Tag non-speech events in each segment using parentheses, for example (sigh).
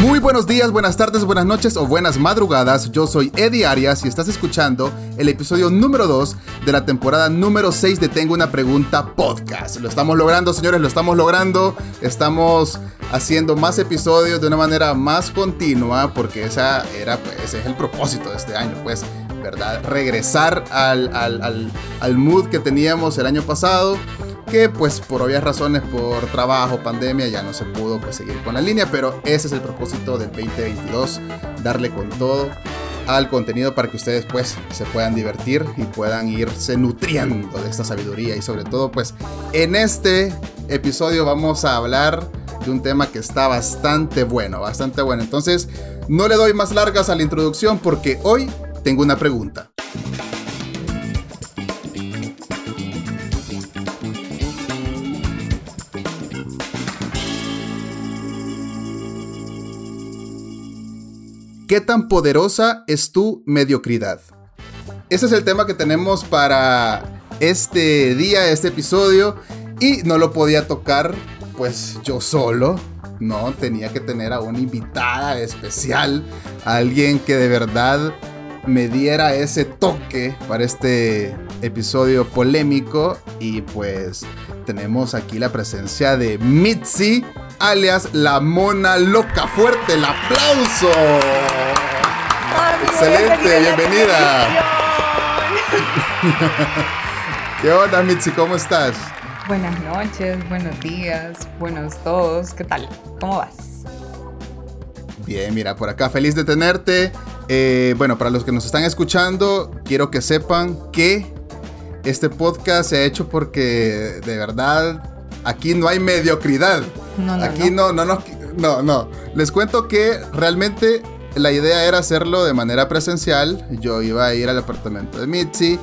Muy buenos días, buenas tardes, buenas noches o buenas madrugadas. Yo soy Eddie Arias y estás escuchando el episodio número 2 de la temporada número 6 de Tengo una pregunta podcast. Lo estamos logrando, señores, lo estamos logrando. Estamos haciendo más episodios de una manera más continua porque esa era, pues, ese es el propósito de este año, pues, ¿verdad? Regresar al, al, al mood que teníamos el año pasado que pues por obvias razones, por trabajo, pandemia, ya no se pudo pues, seguir con la línea, pero ese es el propósito del 2022, darle con todo al contenido para que ustedes pues se puedan divertir y puedan irse nutriendo de esta sabiduría y sobre todo pues en este episodio vamos a hablar de un tema que está bastante bueno, bastante bueno. Entonces, no le doy más largas a la introducción porque hoy tengo una pregunta. ¿Qué tan poderosa es tu mediocridad? Ese es el tema que tenemos para este día, este episodio. Y no lo podía tocar pues yo solo. No, tenía que tener a una invitada especial. alguien que de verdad me diera ese toque para este episodio polémico. Y pues tenemos aquí la presencia de Mitzi alias la mona loca. Fuerte el aplauso. Excelente, bienvenida. (laughs) ¿Qué onda, Mitzi? ¿Cómo estás? Buenas noches, buenos días, buenos todos. ¿Qué tal? ¿Cómo vas? Bien, mira, por acá feliz de tenerte. Eh, bueno, para los que nos están escuchando, quiero que sepan que este podcast se ha hecho porque de verdad aquí no hay mediocridad. No, no, Aquí no. no, no, no, no. Les cuento que realmente la idea era hacerlo de manera presencial. Yo iba a ir al apartamento de Mitzi,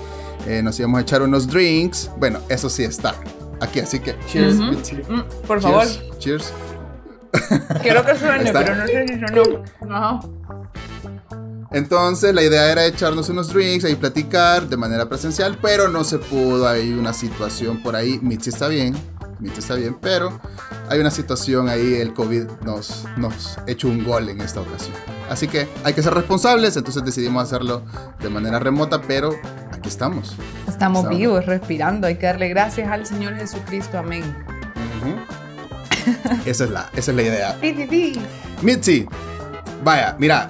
eh, nos íbamos a echar unos drinks. Bueno, eso sí está aquí, así que cheers, Mitzi. Mm, por favor. Cheers. Quiero que suene, pero no sé si sonó. Entonces la idea era echarnos unos drinks y platicar de manera presencial, pero no se pudo. Hay una situación por ahí. Mitzi está bien, está bien, pero hay una situación ahí, el COVID nos, nos echó un gol en esta ocasión. Así que hay que ser responsables, entonces decidimos hacerlo de manera remota, pero aquí estamos. Estamos, vivos, respirando, hay que darle gracias al Señor Jesucristo, amén. (laughs) esa, es la, esa es la idea. Mitzi, vaya, mira,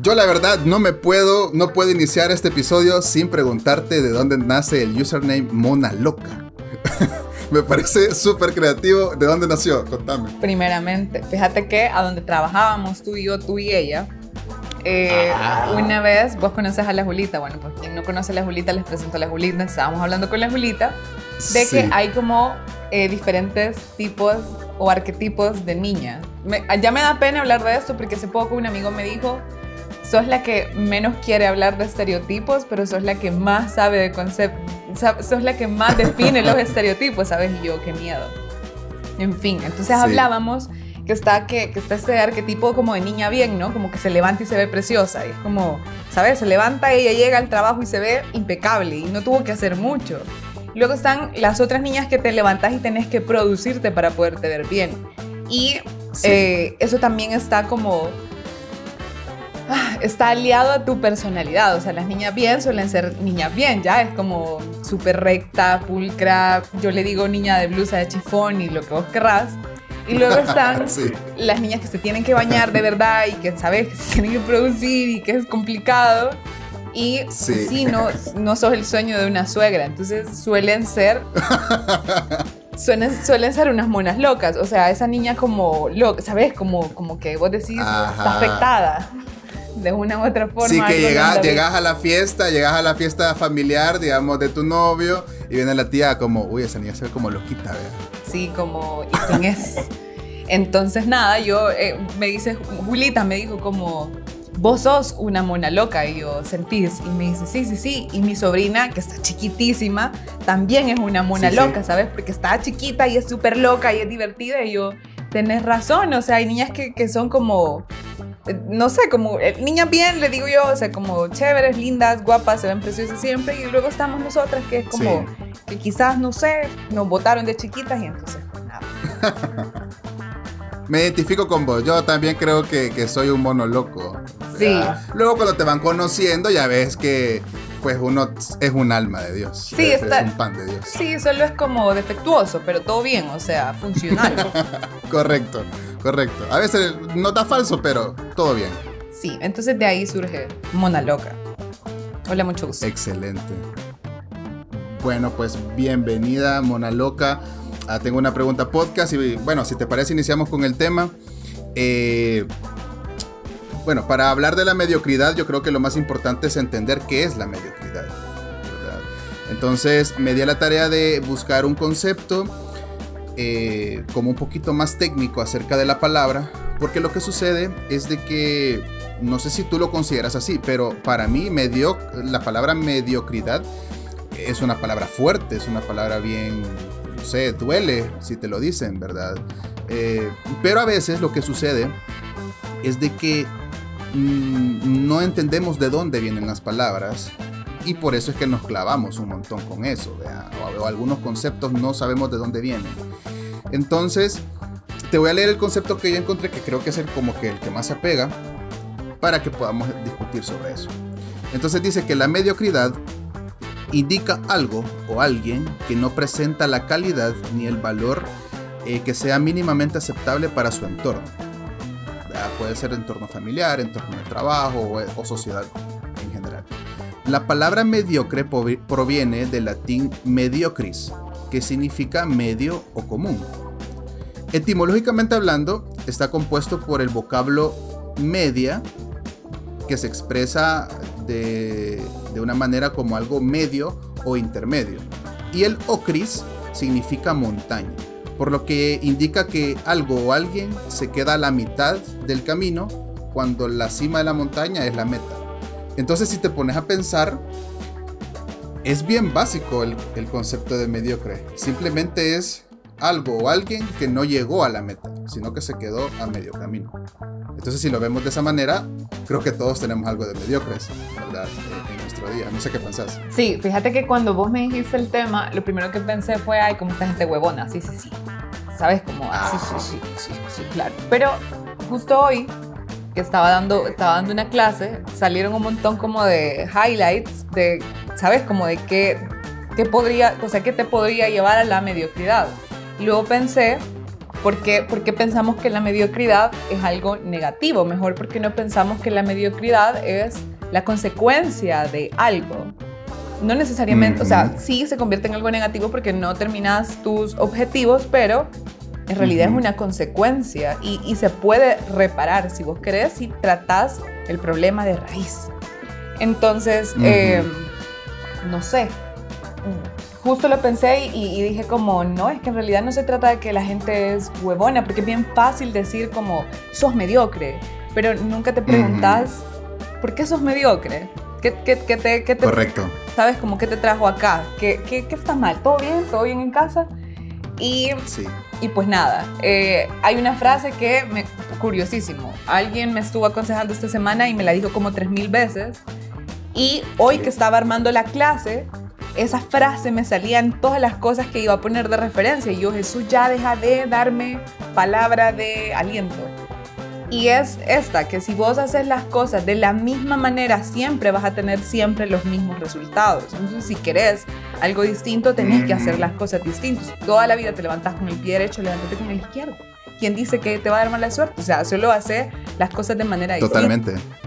yo la verdad no me puedo, no puedo iniciar este episodio sin preguntarte de dónde nace el username Mona Loca. (laughs) Me parece súper creativo. ¿De dónde nació? Contame. Primeramente, fíjate que a donde trabajábamos tú y yo, tú y ella, eh, ah. una vez vos conoces a la Julita. Bueno, pues quien no conoce a la Julita, les presento a la Julita. Estábamos hablando con la Julita de que hay como eh, diferentes tipos o arquetipos de niña. ya me da pena hablar de esto porque hace poco un amigo me dijo sos la que menos quiere hablar de estereotipos, pero sos la que más sabe de conceptos, sos la que más define los (laughs) estereotipos, ¿sabes? Y yo, qué miedo. En fin, entonces hablábamos que está, que, que, está este arquetipo como de niña bien, ¿no? Como que se levanta y se ve preciosa. Y es como, ¿sabes? Se levanta, ella llega al trabajo y se ve impecable y no tuvo que hacer mucho. Luego están las otras niñas que te levantas y tenés que producirte para poderte ver bien. Y eh, eso también está como está aliado a tu personalidad. O sea, las niñas bien suelen ser niñas bien, ya es como súper recta, pulcra. Yo le digo niña de blusa de chifón y lo que vos querrás. Y luego (laughs) están las niñas que se tienen que bañar de verdad y que sabes que se tienen que producir y que es complicado. Y sí, no, no sos el sueño de una suegra. Entonces suelen ser. (laughs) Suelen, suelen, ser unas monas locas. O sea, esa niña como loca, ¿sabes? Como, como que vos decís, está afectada de una u otra forma. Sí, que llegas, llegas a la fiesta, llegas a la fiesta familiar, digamos, de tu novio, y viene la tía como, uy, esa niña se ve como loquita, ¿verdad? Sí, como, ¿y quién es? (laughs) Entonces, nada, yo, eh, me dice, Julita me dijo como, vos sos una mona loca, y yo, ¿sentís? Y me dice, sí, sí, sí, y mi sobrina, que está chiquitísima, también es una mona loca, ¿sabes? Porque está chiquita y es súper loca y es divertida, y yo, tenés razón, o sea, hay niñas que, que son como eh, no sé, como eh, niñas bien, le digo yo, o sea, como chéveres, lindas, guapas, se ven preciosas siempre, y luego estamos nosotras, que es como que quizás, no sé, nos votaron de chiquitas y entonces, pues nada. (laughs) Me identifico con vos, yo también creo que, que soy un mono loco. Sí. Luego cuando te van conociendo ya ves que pues uno es un alma de Dios. Sí, es, está, es un pan de Dios. Sí, solo es como defectuoso, pero todo bien, o sea, funcional. (laughs) correcto. Correcto. A veces no está falso, pero todo bien. Sí, entonces de ahí surge Mona Loca. Hola, mucho gusto. Excelente. Bueno, pues bienvenida, Mona Loca. Ah, tengo una pregunta podcast y bueno, si te parece iniciamos con el tema. Eh, bueno, para hablar de la mediocridad yo creo que lo más importante es entender qué es la mediocridad. Entonces me di a la tarea de buscar un concepto eh, como un poquito más técnico acerca de la palabra, porque lo que sucede es de que, no sé si tú lo consideras así, pero para mí medio, la palabra mediocridad es una palabra fuerte, es una palabra bien, no sé, duele si te lo dicen, ¿verdad? Eh, pero a veces lo que sucede es de que mm, no entendemos de dónde vienen las palabras y por eso es que nos clavamos un montón con eso, o, o, algunos conceptos no sabemos de dónde vienen. Entonces, te voy a leer el concepto que yo encontré que creo que es el, como que el que más se apega para que podamos discutir sobre eso. Entonces dice que la mediocridad indica algo o alguien que no presenta la calidad ni el valor eh, que sea mínimamente aceptable para su entorno. Puede ser entorno familiar, entorno de trabajo o, o sociedad en general. La palabra mediocre proviene del latín mediocris, que significa medio o común. Etimológicamente hablando, está compuesto por el vocablo media, que se expresa de, de, una manera como algo medio o intermedio. Y el ocris significa montaña, por lo que indica que algo o alguien se queda a la mitad del camino cuando la cima de la montaña es la meta. Entonces si te pones a pensar, es bien básico el, el concepto de mediocre. Simplemente es algo o alguien que no llegó a la meta, sino que se quedó a medio camino. Entonces, si lo vemos de esa manera, creo que todos tenemos algo de mediocres, ¿verdad? Nuestro día. No sé qué pensás. Sí, fíjate que cuando vos me dijiste el tema, lo primero que pensé fue, ay, como esta gente huevona. Sí, sí, sí. ¿Sabes? Como, ah, sí, sí, sí, sí, sí, claro. Pero justo hoy, que estaba dando, estaba dando una clase, salieron un montón como de highlights de, ¿sabes? Como de qué, qué podría, o sea, qué te podría llevar a la mediocridad. Luego pensé, ¿por qué, ¿por qué pensamos que la mediocridad es algo negativo? Mejor porque no pensamos que la mediocridad es la consecuencia de algo. No necesariamente, o sea, sí se convierte en algo negativo porque no terminas tus objetivos, pero en realidad es una consecuencia y, y, se puede reparar si vos querés, si tratás el problema de raíz. Entonces, eh, no sé, justo lo pensé y, dije como, no, es que en realidad no se trata de que la gente es huevona, porque es bien fácil decir como, sos mediocre, pero nunca te preguntas, ¿por qué sos mediocre? ¿Qué, qué, qué te, qué te, Correcto. ¿Sabes? Como, ¿qué te trajo acá? ¿Qué, qué, está mal? ¿Todo bien? ¿Todo bien en casa? Y, sí. y pues nada, eh, hay una frase que me, curiosísimo, alguien me estuvo aconsejando esta semana y me la dijo como tres mil veces. Y hoy que estaba armando la clase, esa frase me salía en todas las cosas que iba a poner de referencia. Y yo, Jesús, ya deja de darme palabra de aliento. Y es esta, que si vos haces las cosas de la misma manera, siempre vas a tener siempre los mismos resultados. Entonces, si querés algo distinto, tenés que hacer las cosas distintas. Toda la vida te levantás con el pie derecho, levántate con el izquierdo. ¿Quién dice que te va a dar mala suerte? O sea, solo hace las cosas de manera Totalmente. distinta.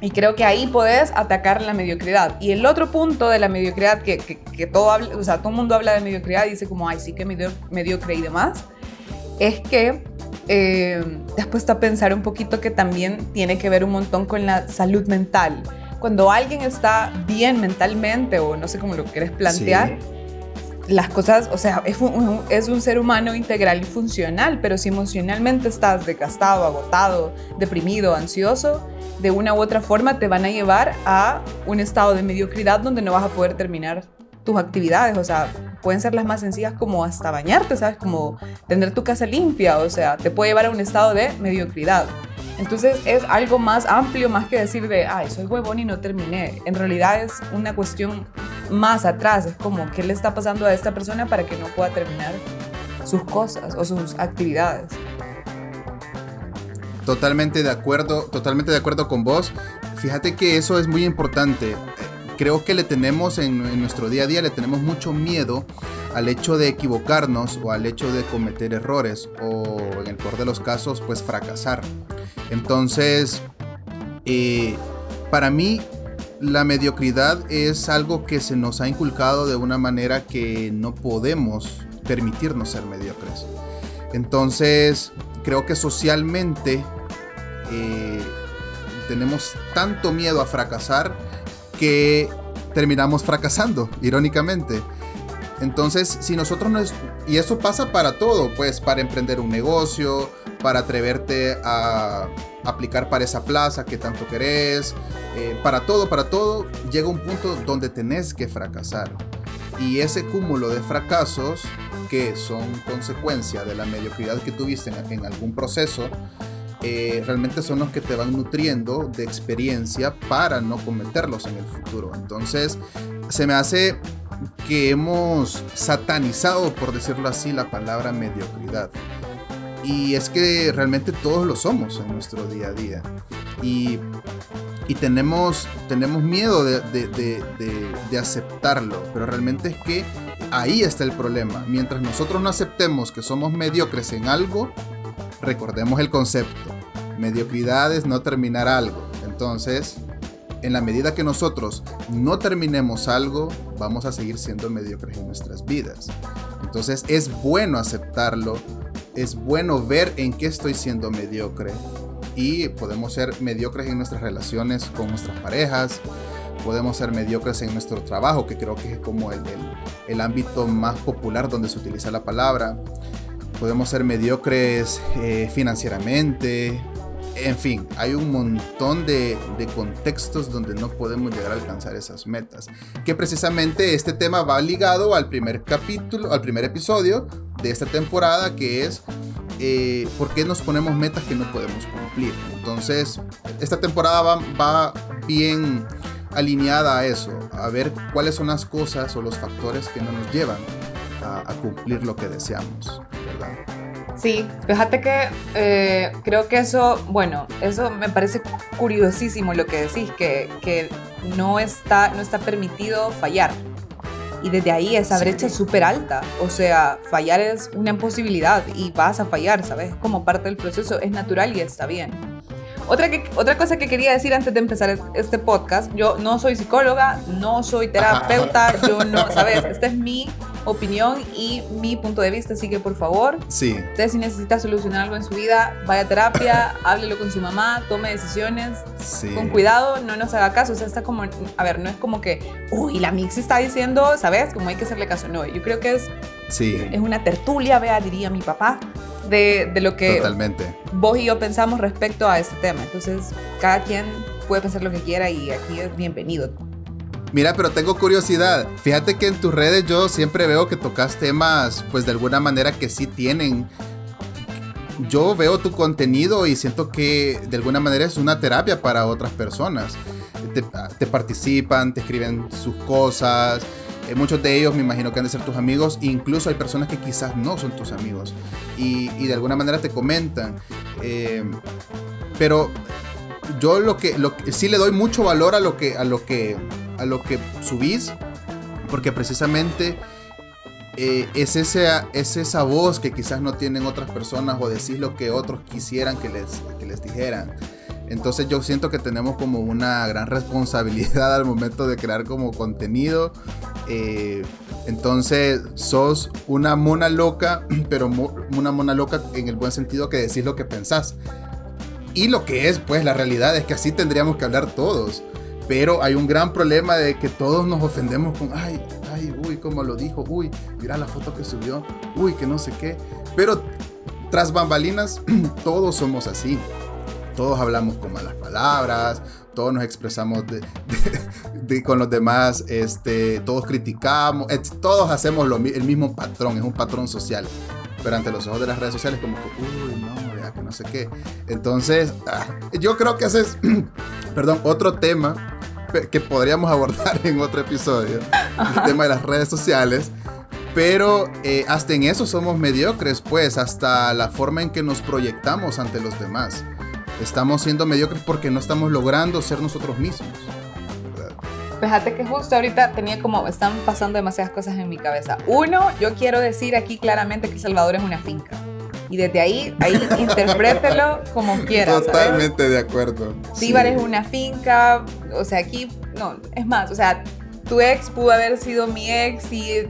Y creo que ahí podés atacar la mediocridad. Y el otro punto de la mediocridad, que, que, que todo, habla, o sea, todo el mundo habla de mediocridad y dice como, ay, sí que medio, mediocre y demás, es que eh, te has puesto a pensar un poquito que también tiene que ver un montón con la salud mental. Cuando alguien está bien mentalmente, o no sé cómo lo quieres plantear, sí. las cosas, o sea, es un, es un ser humano integral y funcional, pero si emocionalmente estás desgastado, agotado, deprimido, ansioso, de una u otra forma te van a llevar a un estado de mediocridad donde no vas a poder terminar tus actividades, o sea, pueden ser las más sencillas como hasta bañarte, ¿sabes? Como tener tu casa limpia, o sea, te puede llevar a un estado de mediocridad. Entonces es algo más amplio, más que decir de, ay, soy huevón y no terminé. En realidad es una cuestión más atrás, es como, ¿qué le está pasando a esta persona para que no pueda terminar sus cosas o sus actividades? Totalmente de acuerdo, totalmente de acuerdo con vos. Fíjate que eso es muy importante. Creo que le tenemos en, nuestro día a día, le tenemos mucho miedo al hecho de equivocarnos o al hecho de cometer errores o en el peor de los casos pues fracasar. Entonces, eh, para mí la mediocridad es algo que se nos ha inculcado de una manera que no podemos permitirnos ser mediocres. Entonces, creo que socialmente eh, tenemos tanto miedo a fracasar que terminamos fracasando, irónicamente. Entonces, si nosotros no y eso pasa para todo, pues para emprender un negocio, para atreverte a aplicar para esa plaza que tanto querés, eh, para todo, para todo, llega un punto donde tenés que fracasar. Y ese cúmulo de fracasos que son consecuencia de la mediocridad que tuviste en, algún proceso, eh, realmente son los que te van nutriendo de experiencia para no cometerlos en el futuro. Entonces, se me hace que hemos satanizado, por decirlo así, la palabra mediocridad. Y es que realmente todos lo somos en nuestro día a día. Y, y tenemos, tenemos miedo de, de, de, aceptarlo. Pero realmente es que ahí está el problema. Mientras nosotros no aceptemos que somos mediocres en algo, recordemos el concepto. Mediocridad es no terminar algo. Entonces, en la medida que nosotros no terminemos algo, vamos a seguir siendo mediocres en nuestras vidas. Entonces es bueno aceptarlo, es bueno ver en qué estoy siendo mediocre y podemos ser mediocres en nuestras relaciones con nuestras parejas, podemos ser mediocres en nuestro trabajo, que creo que es como el, el, ámbito más popular donde se utiliza la palabra. Podemos ser mediocres eh, financieramente, en fin, hay un montón de, contextos donde no podemos llegar a alcanzar esas metas. Que precisamente este tema va ligado al primer capítulo, al primer episodio de esta temporada, que es eh, por qué nos ponemos metas que no podemos cumplir. Entonces, esta temporada va, va bien alineada a eso, a ver cuáles son las cosas o los factores que no nos llevan a, a cumplir lo que deseamos, ¿verdad? Sí, fíjate que eh, creo que eso, bueno, eso me parece curiosísimo lo que decís, que, que no, está, no está permitido fallar. Y desde ahí esa brecha es súper alta. O sea, fallar es una imposibilidad y vas a fallar, ¿sabes? Como parte del proceso, es natural y está bien. Otra, que, otra cosa que quería decir antes de empezar este podcast, yo no soy psicóloga, no soy terapeuta, (laughs) yo no, ¿sabes? Esta es mi opinión y mi punto de vista, así que por favor, sí. usted si necesita solucionar algo en su vida, vaya a terapia, (coughs) háblelo con su mamá, tome decisiones con cuidado, no nos haga caso, o sea, está como, a ver, no es como que, uy, la mix está diciendo, ¿sabes? Como hay que hacerle caso, no, yo creo que es, sí. es una tertulia, vea, diría mi papá, de, de lo que Totalmente. vos y yo pensamos respecto a este tema, entonces cada quien puede pensar lo que quiera y aquí es bienvenido. Mira, pero tengo curiosidad. Fíjate que en tus redes yo siempre veo que tocas temas, pues de alguna manera que sí tienen. Yo veo tu contenido y siento que de alguna manera es una terapia para otras personas. Te, participan, te escriben sus cosas. Eh, muchos de ellos me imagino que han de ser tus amigos. Incluso hay personas que quizás no son tus amigos. Y, de alguna manera te comentan. Eh, pero yo lo que, lo sí le doy mucho valor a lo que, a lo que a lo que subís, porque precisamente eh, es, ese, es esa voz que quizás no tienen otras personas o decís lo que otros quisieran que les, les dijeran. Entonces yo siento que tenemos como una gran responsabilidad (laughs) al momento de crear como contenido. Eh, entonces sos una mona loca, (clears throat) pero una mona loca en el buen sentido que decís lo que pensás. Y lo que es, pues la realidad es que así tendríamos que hablar todos. Pero hay un gran problema de que todos nos ofendemos con, ay, ay, uy, como lo dijo, uy, mira la foto que subió, uy, que no sé qué. Pero tras bambalinas, (clears throat) todos somos así. Todos hablamos con malas palabras, todos nos expresamos de, (laughs) con los demás, este, todos criticamos, todos hacemos lo, el mismo patrón, es un patrón social. pero ante los ojos de las redes sociales como que, uy, no, que no sé qué. Entonces, ah, yo creo que ese es, (clears throat) perdón, otro tema que podríamos (laughs) abordar en otro episodio, el tema de las redes sociales. Pero eh, hasta en eso somos mediocres, pues, hasta la forma en que nos proyectamos ante los demás. Estamos siendo mediocres porque no estamos logrando ser nosotros mismos. Fíjate que justo ahorita tenía como, están pasando demasiadas cosas en mi cabeza. Uno, yo quiero decir aquí claramente que Salvador es una finca. Y desde ahí, ahí interprételo como quieras. Totalmente de acuerdo. Tíbar es una finca, o sea, aquí, no, es más, o sea, tu ex pudo haber sido mi ex y,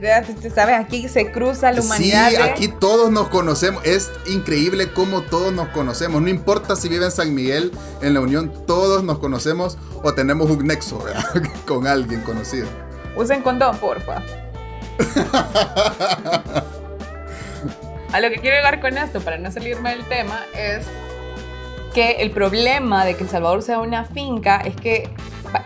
¿sabes? Aquí se cruza la humanidad. Sí, aquí todos nos conocemos. Es increíble cómo todos nos conocemos. No importa si vive en San Miguel, en la Unión, todos nos conocemos o tenemos un nexo (laughs) con alguien conocido. Usen condón, porfa. (laughs) A lo que quiero llegar con esto, para no salirme del tema, es que el problema de que El Salvador sea una finca es que,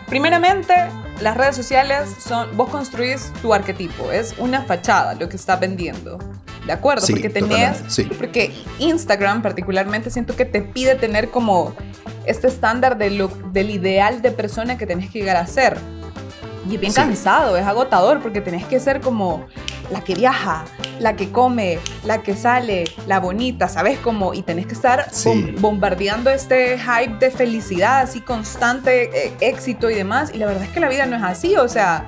primeramente, las redes sociales son, vos construís tu arquetipo, es una fachada lo que estás vendiendo. ¿De acuerdo? porque tenés, porque Instagram particularmente siento que te pide tener como este estándar de lo, del ideal de persona que tenés que llegar a ser. Y es bien cansado, es agotador porque tenés que ser como la que viaja, la que come, la que sale, la bonita, ¿sabes? Como, y tenés que estar bombardeando este hype de felicidad, así constante, eh, éxito y demás. Y la verdad es que la vida no es así, o sea,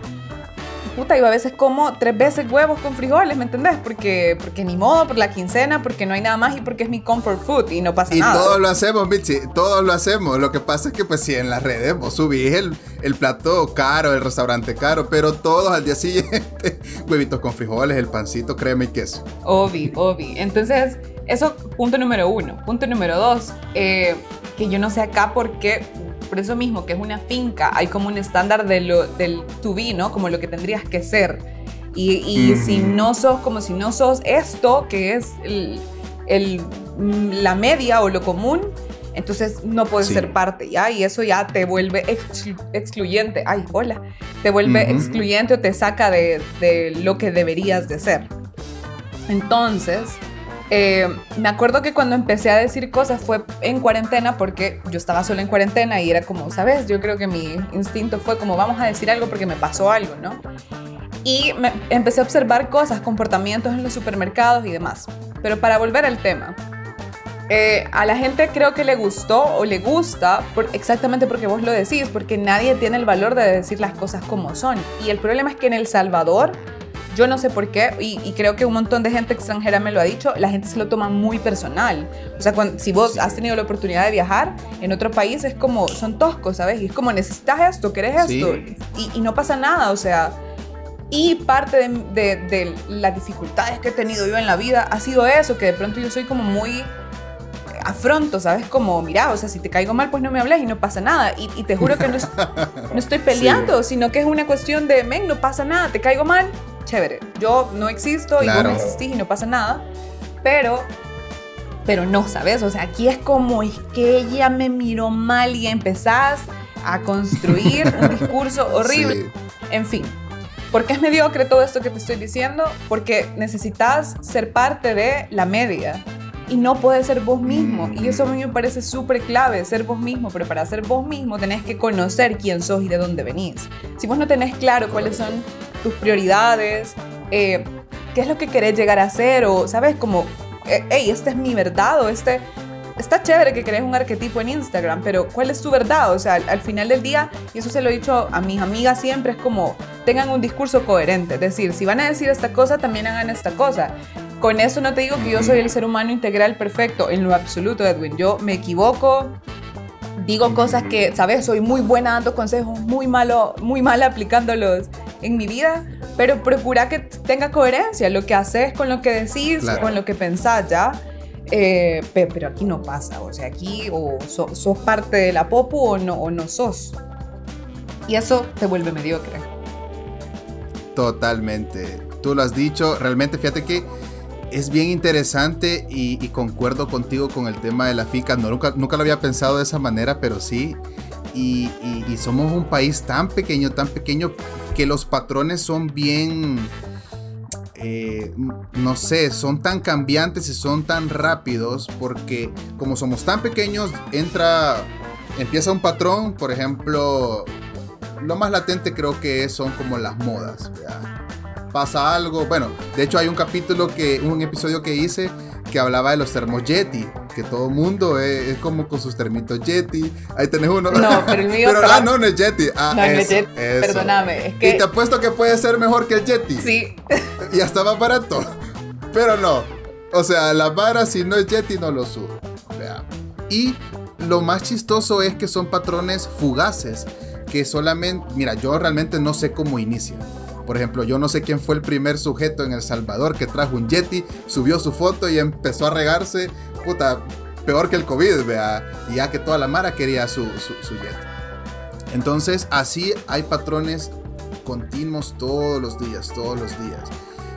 puta, yo a veces como tres veces huevos con frijoles, ¿me entendés? Porque, porque ni modo, por la quincena, porque no hay nada más y porque es mi comfort food y no pasa nada. Y todos lo hacemos, Michi, todos lo hacemos. Lo que pasa es que, pues, si en las redes vos subís el, el plato caro, el restaurante caro, pero todos al día siguiente, (laughs) huevitos con frijoles, el pancito, crema y queso. Obi, obi. Entonces, eso, punto número uno. Punto número dos, eh, que yo no sé acá por qué por eso mismo que es una finca, hay como un estándar de lo, del to be, ¿no? Como lo que tendrías que ser. Y, si no sos como si no sos esto, que es el, la media o lo común, entonces no puedes ser parte, ¿ya? Y eso ya te vuelve excluyente. Ay, hola. Te vuelve excluyente o te saca de, de lo que deberías de ser. Entonces, eh, me acuerdo que cuando empecé a decir cosas fue en cuarentena porque yo estaba sola en cuarentena y era como, ¿sabes? Yo creo que mi instinto fue como, vamos a decir algo porque me pasó algo, ¿no? Y me, empecé a observar cosas, comportamientos en los supermercados y demás. Pero para volver al tema, eh, a la gente creo que le gustó o le gusta por, exactamente porque vos lo decís, porque nadie tiene el valor de decir las cosas como son. Y el problema es que en El Salvador yo no sé por qué, y, creo que un montón de gente extranjera me lo ha dicho, la gente se lo toma muy personal. O sea, cuando, si vos has tenido la oportunidad de viajar en otro país, es como, son toscos, ¿sabes? Y es como, necesitas esto, querés esto, y, no pasa nada, o sea. Y parte de, de, las dificultades que he tenido yo en la vida ha sido eso, que de pronto yo soy como muy afronto, ¿sabes? Como, mira, o sea, si te caigo mal, pues no me hables y no pasa nada. Y, te juro que no, (laughs) no estoy peleando, sino que es una cuestión de, men, no pasa nada, te caigo mal, chévere. Yo no existo y vos no existís y no pasa nada, pero pero no, ¿sabes? O sea, aquí es como es que ella me miró mal y empezás a construir (laughs) un discurso horrible. En fin, ¿por qué es mediocre todo esto que te estoy diciendo? Porque necesitas ser parte de la media y no puedes ser vos mismo. Y eso a mí me parece súper clave, ser vos mismo. Pero para ser vos mismo tenés que conocer quién sos y de dónde venís. Si vos no tenés claro cuáles son tus prioridades, eh, qué es lo que querés llegar a ser, o sabes, como, eh, hey, esta es mi verdad, o este, está chévere que crees un arquetipo en Instagram, pero ¿cuál es tu verdad? O sea, al, final del día, y eso se lo he dicho a mis amigas siempre, es como, tengan un discurso coherente, es decir, si van a decir esta cosa, también hagan esta cosa. Con eso no te digo que yo soy el ser humano integral perfecto, en lo absoluto, Edwin. Yo me equivoco, digo cosas que, ¿sabes? Soy muy buena dando consejos, muy malo, muy mala aplicándolos en mi vida, pero procura que tenga coherencia lo que haces con lo que decís, con lo que pensás, ¿ya? Eh, pero, aquí no pasa, o sea, aquí o sos parte de la popu o no, o no sos. Y eso te vuelve mediocre. Totalmente. Tú lo has dicho, realmente fíjate que es bien interesante y, concuerdo contigo con el tema de la FICA. No, nunca, nunca lo había pensado de esa manera, pero sí. Y, somos un país tan pequeño, tan pequeño, que los patrones son bien... eh, no sé, son tan cambiantes y son tan rápidos porque como somos tan pequeños, entra, empieza un patrón, por ejemplo, lo más latente creo que son como las modas. Pasa algo, bueno, de hecho hay un capítulo que, un episodio que hice que hablaba de los termos Yeti, que todo mundo es, como con sus termitos Yeti. Ahí tenés uno. No, pero el (laughs) mío. pero, ah, no, no es Yeti. Ah, no, es Yeti. Perdóname. Es que... Y te apuesto que puede ser mejor que el Yeti. Sí. (laughs) Y hasta más barato. Pero no. O sea, la vara, si no es Yeti, no lo subo. Y lo más chistoso es que son patrones fugaces. Que solamente. Mira, yo realmente no sé cómo inician por ejemplo, yo no sé quién fue el primer sujeto en El Salvador que trajo un Yeti, subió su foto y empezó a regarse, puta, peor que el COVID, vea, y ya que toda la mara quería su, su, Yeti. Entonces, así hay patrones continuos todos los días, todos los días.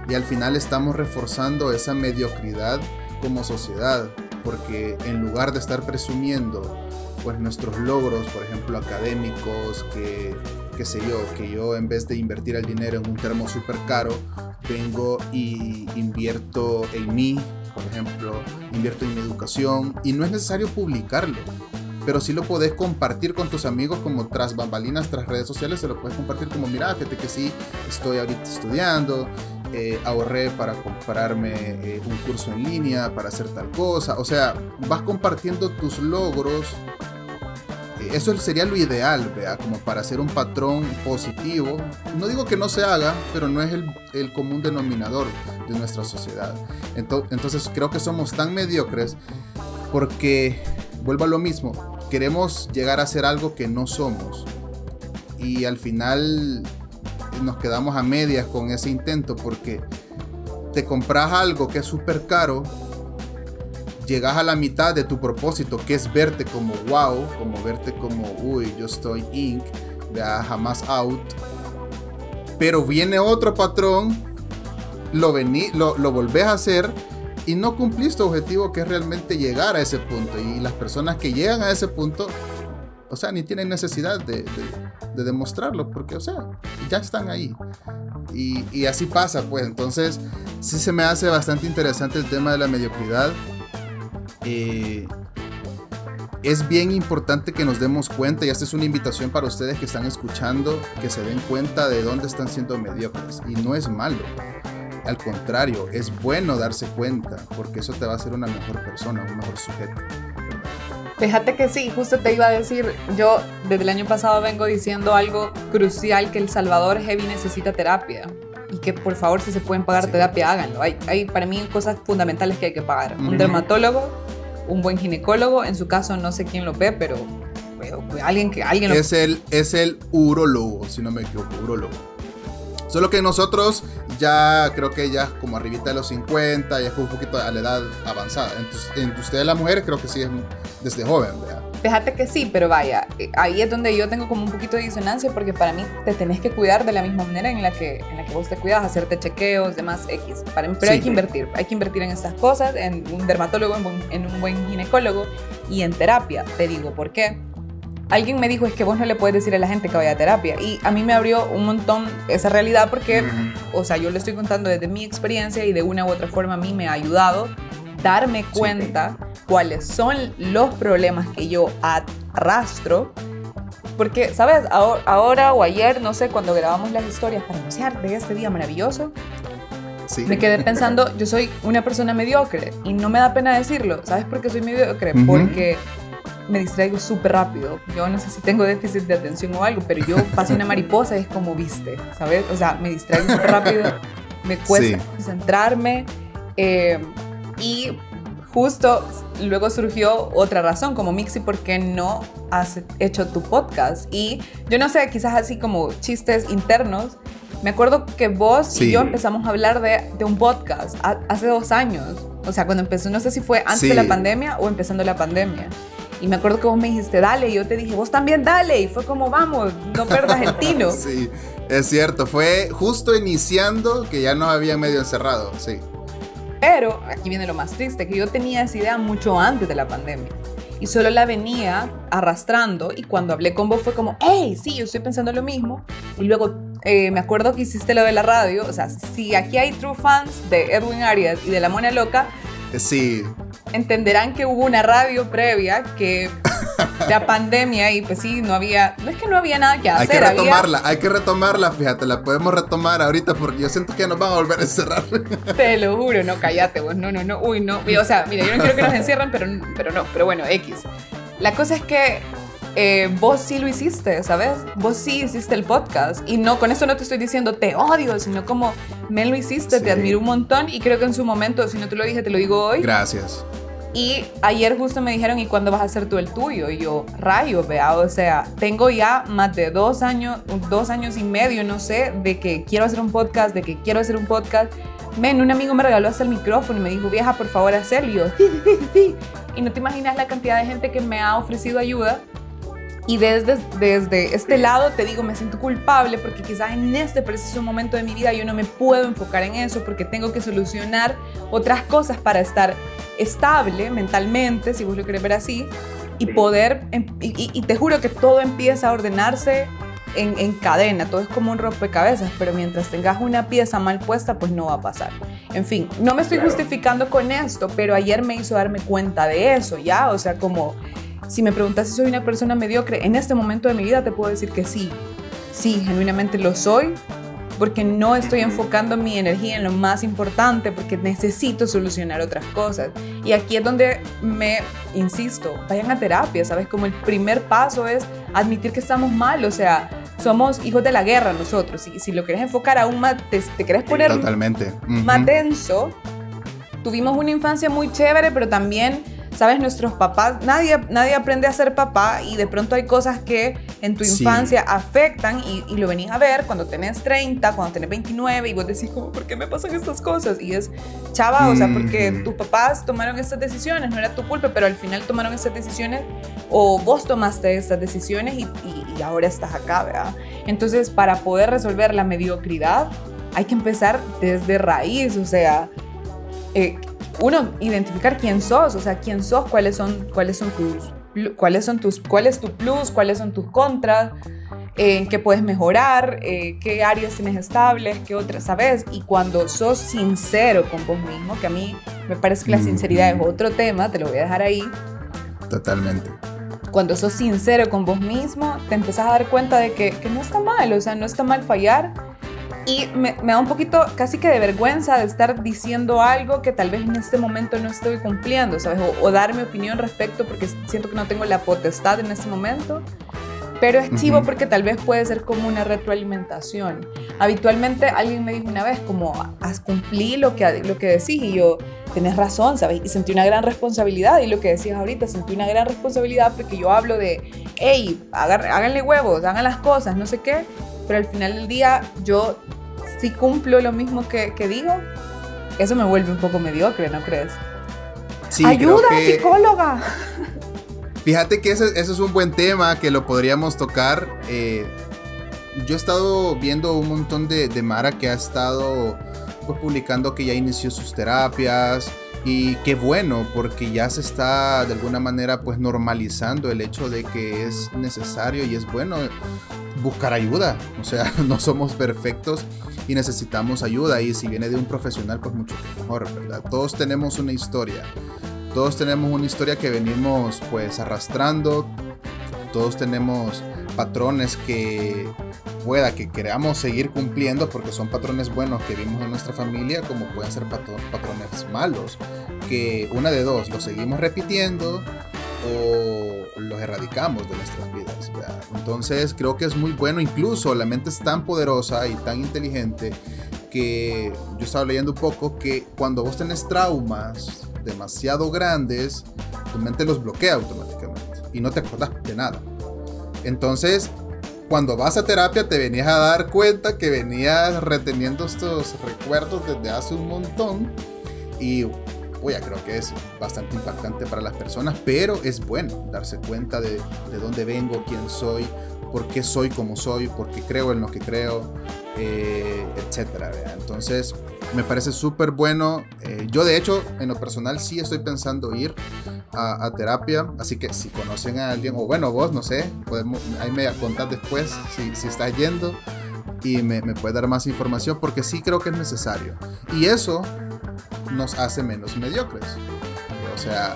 Y al final estamos reforzando esa mediocridad como sociedad, porque en lugar de estar presumiendo pues nuestros logros, por ejemplo, académicos, que qué sé yo, que yo en vez de invertir el dinero en un termo súper caro, vengo y invierto en mí, por ejemplo, invierto en mi educación y no es necesario publicarlo. Pero sí lo podés compartir con tus amigos como tras bambalinas, tras redes sociales, se lo puedes compartir como, mira, fíjate que sí, estoy ahorita estudiando, eh, ahorré para comprarme eh, un curso en línea, para hacer tal cosa. O sea, vas compartiendo tus logros eso sería lo ideal, vea, como para hacer un patrón positivo. No digo que no se haga, pero no es el, común denominador de nuestra sociedad. Entonces creo que somos tan mediocres porque, vuelvo a lo mismo, queremos llegar a ser algo que no somos. Y al final nos quedamos a medias con ese intento porque te compras algo que es súper caro llegas a la mitad de tu propósito, que es verte como wow, como verte como, uy, yo estoy Inc., ya jamás out. Pero viene otro patrón, lo, vení, lo, lo volvés a hacer y no cumplís tu objetivo, que es realmente llegar a ese punto. Y las personas que llegan a ese punto, o sea, ni tienen necesidad de, de, demostrarlo, porque, o sea, ya están ahí. Y, y, así pasa, pues. Entonces, sí se me hace bastante interesante el tema de la mediocridad. Eh, es bien importante que nos demos cuenta, y esta es una invitación para ustedes que están escuchando, que se den cuenta de dónde están siendo mediocres. Y no es malo. Al contrario, es bueno darse cuenta, porque eso te va a hacer una mejor persona, un mejor sujeto. Fíjate que sí, justo te iba a decir, yo desde el año pasado vengo diciendo algo crucial, que El Salvador Heavy necesita terapia y que por favor si se pueden pagar terapia háganlo. Hay, hay para mí cosas fundamentales que hay que pagar. Un dermatólogo, un buen ginecólogo, en su caso no sé quién lo ve, pero, alguien que alguien es el es el urólogo, si no me equivoco, urólogo. Solo que nosotros ya creo que ya como arribita de los 50, ya es un poquito a la edad avanzada. Entonces, en ustedes las mujeres creo que sí es desde joven, ¿verdad? Fíjate que sí, pero vaya, eh, ahí es donde yo tengo como un poquito de disonancia porque para mí te tenés que cuidar de la misma manera en la que, en la que vos te cuidas, hacerte chequeos, demás X. Para mí, pero hay que invertir, hay que invertir en estas cosas, en un dermatólogo, en, un buen ginecólogo y en terapia. Te digo, ¿por qué? Alguien me dijo, es que vos no le puedes decir a la gente que vaya a terapia. Y a mí me abrió un montón esa realidad porque, o sea, yo le estoy contando desde mi experiencia y de una u otra forma a mí me ha ayudado darme cuenta cuáles son los problemas que yo arrastro. Porque, ¿sabes? Ahora, o ayer, no sé, cuando grabamos las historias para anunciar de este día maravilloso, me quedé pensando, yo soy una persona mediocre y no me da pena decirlo. ¿Sabes por qué soy mediocre? Porque me distraigo súper rápido. Yo no sé si tengo déficit de atención o algo, pero yo (laughs) paso una mariposa y es como viste, ¿sabes? O sea, me distraigo súper rápido, me cuesta concentrarme. Eh, y justo luego surgió otra razón, como Mixi, ¿por qué no has hecho tu podcast? Y yo no sé, quizás así como chistes internos. Me acuerdo que vos y yo empezamos a hablar de, de un podcast hace dos años. O sea, cuando empezó, no sé si fue antes de la pandemia o empezando la pandemia. Y me acuerdo que vos me dijiste, dale, y yo te dije, vos también dale. Y fue como, vamos, no perdas el tino. (laughs) sí, es cierto. Fue justo iniciando que ya nos había medio encerrado, sí. Pero aquí viene lo más triste, que yo tenía esa idea mucho antes de la pandemia. Y solo la venía arrastrando y cuando hablé con vos fue como, hey, sí, yo estoy pensando lo mismo. Y luego eh, me acuerdo que hiciste lo de la radio, o sea, si aquí hay true fans de Edwin Arias y de La Mona Loca, sí. entenderán que hubo una radio previa que la pandemia y pues sí, no había, no es que no había nada que hacer. Hay que retomarla, hay que retomarla, fíjate, la podemos retomar ahorita porque yo siento que nos van a volver a encerrar. Te lo juro, no, cállate vos, no, no, no, uy, no, o sea, mira, yo no quiero que nos encierren, pero, pero no, pero bueno, X. La cosa es que eh, vos sí lo hiciste, ¿sabes? Vos sí hiciste el podcast. Y no, con eso no te estoy diciendo te odio, sino como me lo hiciste, te admiro un montón y creo que en su momento, si no te lo dije, te lo digo hoy. Gracias. Y ayer justo me dijeron, ¿y cuándo vas a hacer tú el tuyo? Y yo, rayo, vea, o sea, tengo ya más de dos años, dos años y medio, no sé, de que quiero hacer un podcast, de que quiero hacer un podcast. Men, un amigo me regaló hasta el micrófono y me dijo, vieja, por favor, hacerlo. Y yo, sí, sí, sí, sí. Y no te imaginas la cantidad de gente que me ha ofrecido ayuda y desde, desde este lado te digo, me siento culpable porque quizás en este preciso momento de mi vida yo no me puedo enfocar en eso porque tengo que solucionar otras cosas para estar estable mentalmente, si vos lo querés ver así, y poder, em, y, te juro que todo empieza a ordenarse en, en, cadena, todo es como un rompecabezas, pero mientras tengas una pieza mal puesta, pues no va a pasar. En fin, no me estoy justificando con esto, pero ayer me hizo darme cuenta de eso, ¿ya? O sea, como si me preguntas si soy una persona mediocre, en este momento de mi vida te puedo decir que sí. Sí, genuinamente lo soy, porque no estoy enfocando mi energía en lo más importante, porque necesito solucionar otras cosas. Y aquí es donde me insisto, vayan a terapia, ¿sabes? Como el primer paso es admitir que estamos mal, o sea, somos hijos de la guerra nosotros. Y si lo quieres enfocar aún más, te, te quieres poner Totalmente. más denso, tuvimos una infancia muy chévere, pero también sabes, nuestros papás, nadie, nadie aprende a ser papá y de pronto hay cosas que en tu infancia afectan y, lo venís a ver cuando tenés 30, cuando tenés 29 y vos decís, como, ¿por qué me pasan estas cosas? Y es, chava, o sea, porque tus papás tomaron estas decisiones, no era tu culpa, pero al final tomaron estas decisiones o vos tomaste estas decisiones y, y ahora estás acá, ¿verdad? Entonces, para poder resolver la mediocridad, hay que empezar desde raíz, o sea, eh, uno, identificar quién sos, o sea, quién sos, cuáles son, cuáles son tus, cuáles son tus, cuál es tu plus, cuáles son tus contras, en qué puedes mejorar, eh, qué áreas tienes estables, qué otras, ¿sabes? Y cuando sos sincero con vos mismo, que a mí me parece que la sinceridad es otro tema, te lo voy a dejar ahí. Totalmente. Cuando sos sincero con vos mismo, te empezás a dar cuenta de que, que no está mal, o sea, no está mal fallar y me, da un poquito casi que de vergüenza de estar diciendo algo que tal vez en este momento no estoy cumpliendo, ¿sabes? O, dar mi opinión respecto porque siento que no tengo la potestad en este momento. Pero es chivo porque tal vez puede ser como una retroalimentación. Habitualmente alguien me dijo una vez como, haz cumplir lo que, lo que decís y yo, tenés razón, ¿sabes? Y sentí una gran responsabilidad y lo que decías ahorita, sentí una gran responsabilidad porque yo hablo de, hey, háganle huevos, hagan las cosas, no sé qué, pero al final del día yo si cumplo lo mismo que, digo, eso me vuelve un poco mediocre, ¿no crees? Sí, Ayuda, psicóloga. Fíjate que ese, es un buen tema que lo podríamos tocar. Eh, yo he estado viendo un montón de, de Mara que ha estado pues, publicando que ya inició sus terapias, y qué bueno, porque ya se está de alguna manera pues normalizando el hecho de que es necesario y es bueno buscar ayuda. O sea, (laughs) no somos perfectos y necesitamos ayuda. Y si viene de un profesional, pues mucho mejor, ¿verdad? Todos tenemos una historia. Todos tenemos una historia que venimos pues arrastrando. Todos tenemos patrones que pueda que queramos seguir cumpliendo porque son patrones buenos que vimos en nuestra familia como pueden ser patrones malos que una de dos los seguimos repitiendo o los erradicamos de nuestras vidas entonces creo que es muy bueno incluso la mente es tan poderosa y tan inteligente que yo estaba leyendo un poco que cuando vos tenés traumas demasiado grandes tu mente los bloquea automáticamente y no te acordás de nada entonces, cuando vas a terapia te venías a dar cuenta que venías reteniendo estos recuerdos desde hace un montón. Y oye, creo que es bastante impactante para las personas, pero es bueno darse cuenta de, de dónde vengo, quién soy, por qué soy como soy, por qué creo en lo que creo, eh, etcétera. Entonces, me parece súper bueno. Eh, yo, de hecho, en lo personal, sí estoy pensando ir a, terapia. Así que si conocen a alguien, o bueno, vos, no sé, podemos, ahí me contás después si, si estás yendo. y me, me puede dar más información porque sí creo que es necesario. Y eso nos hace menos mediocres. O sea,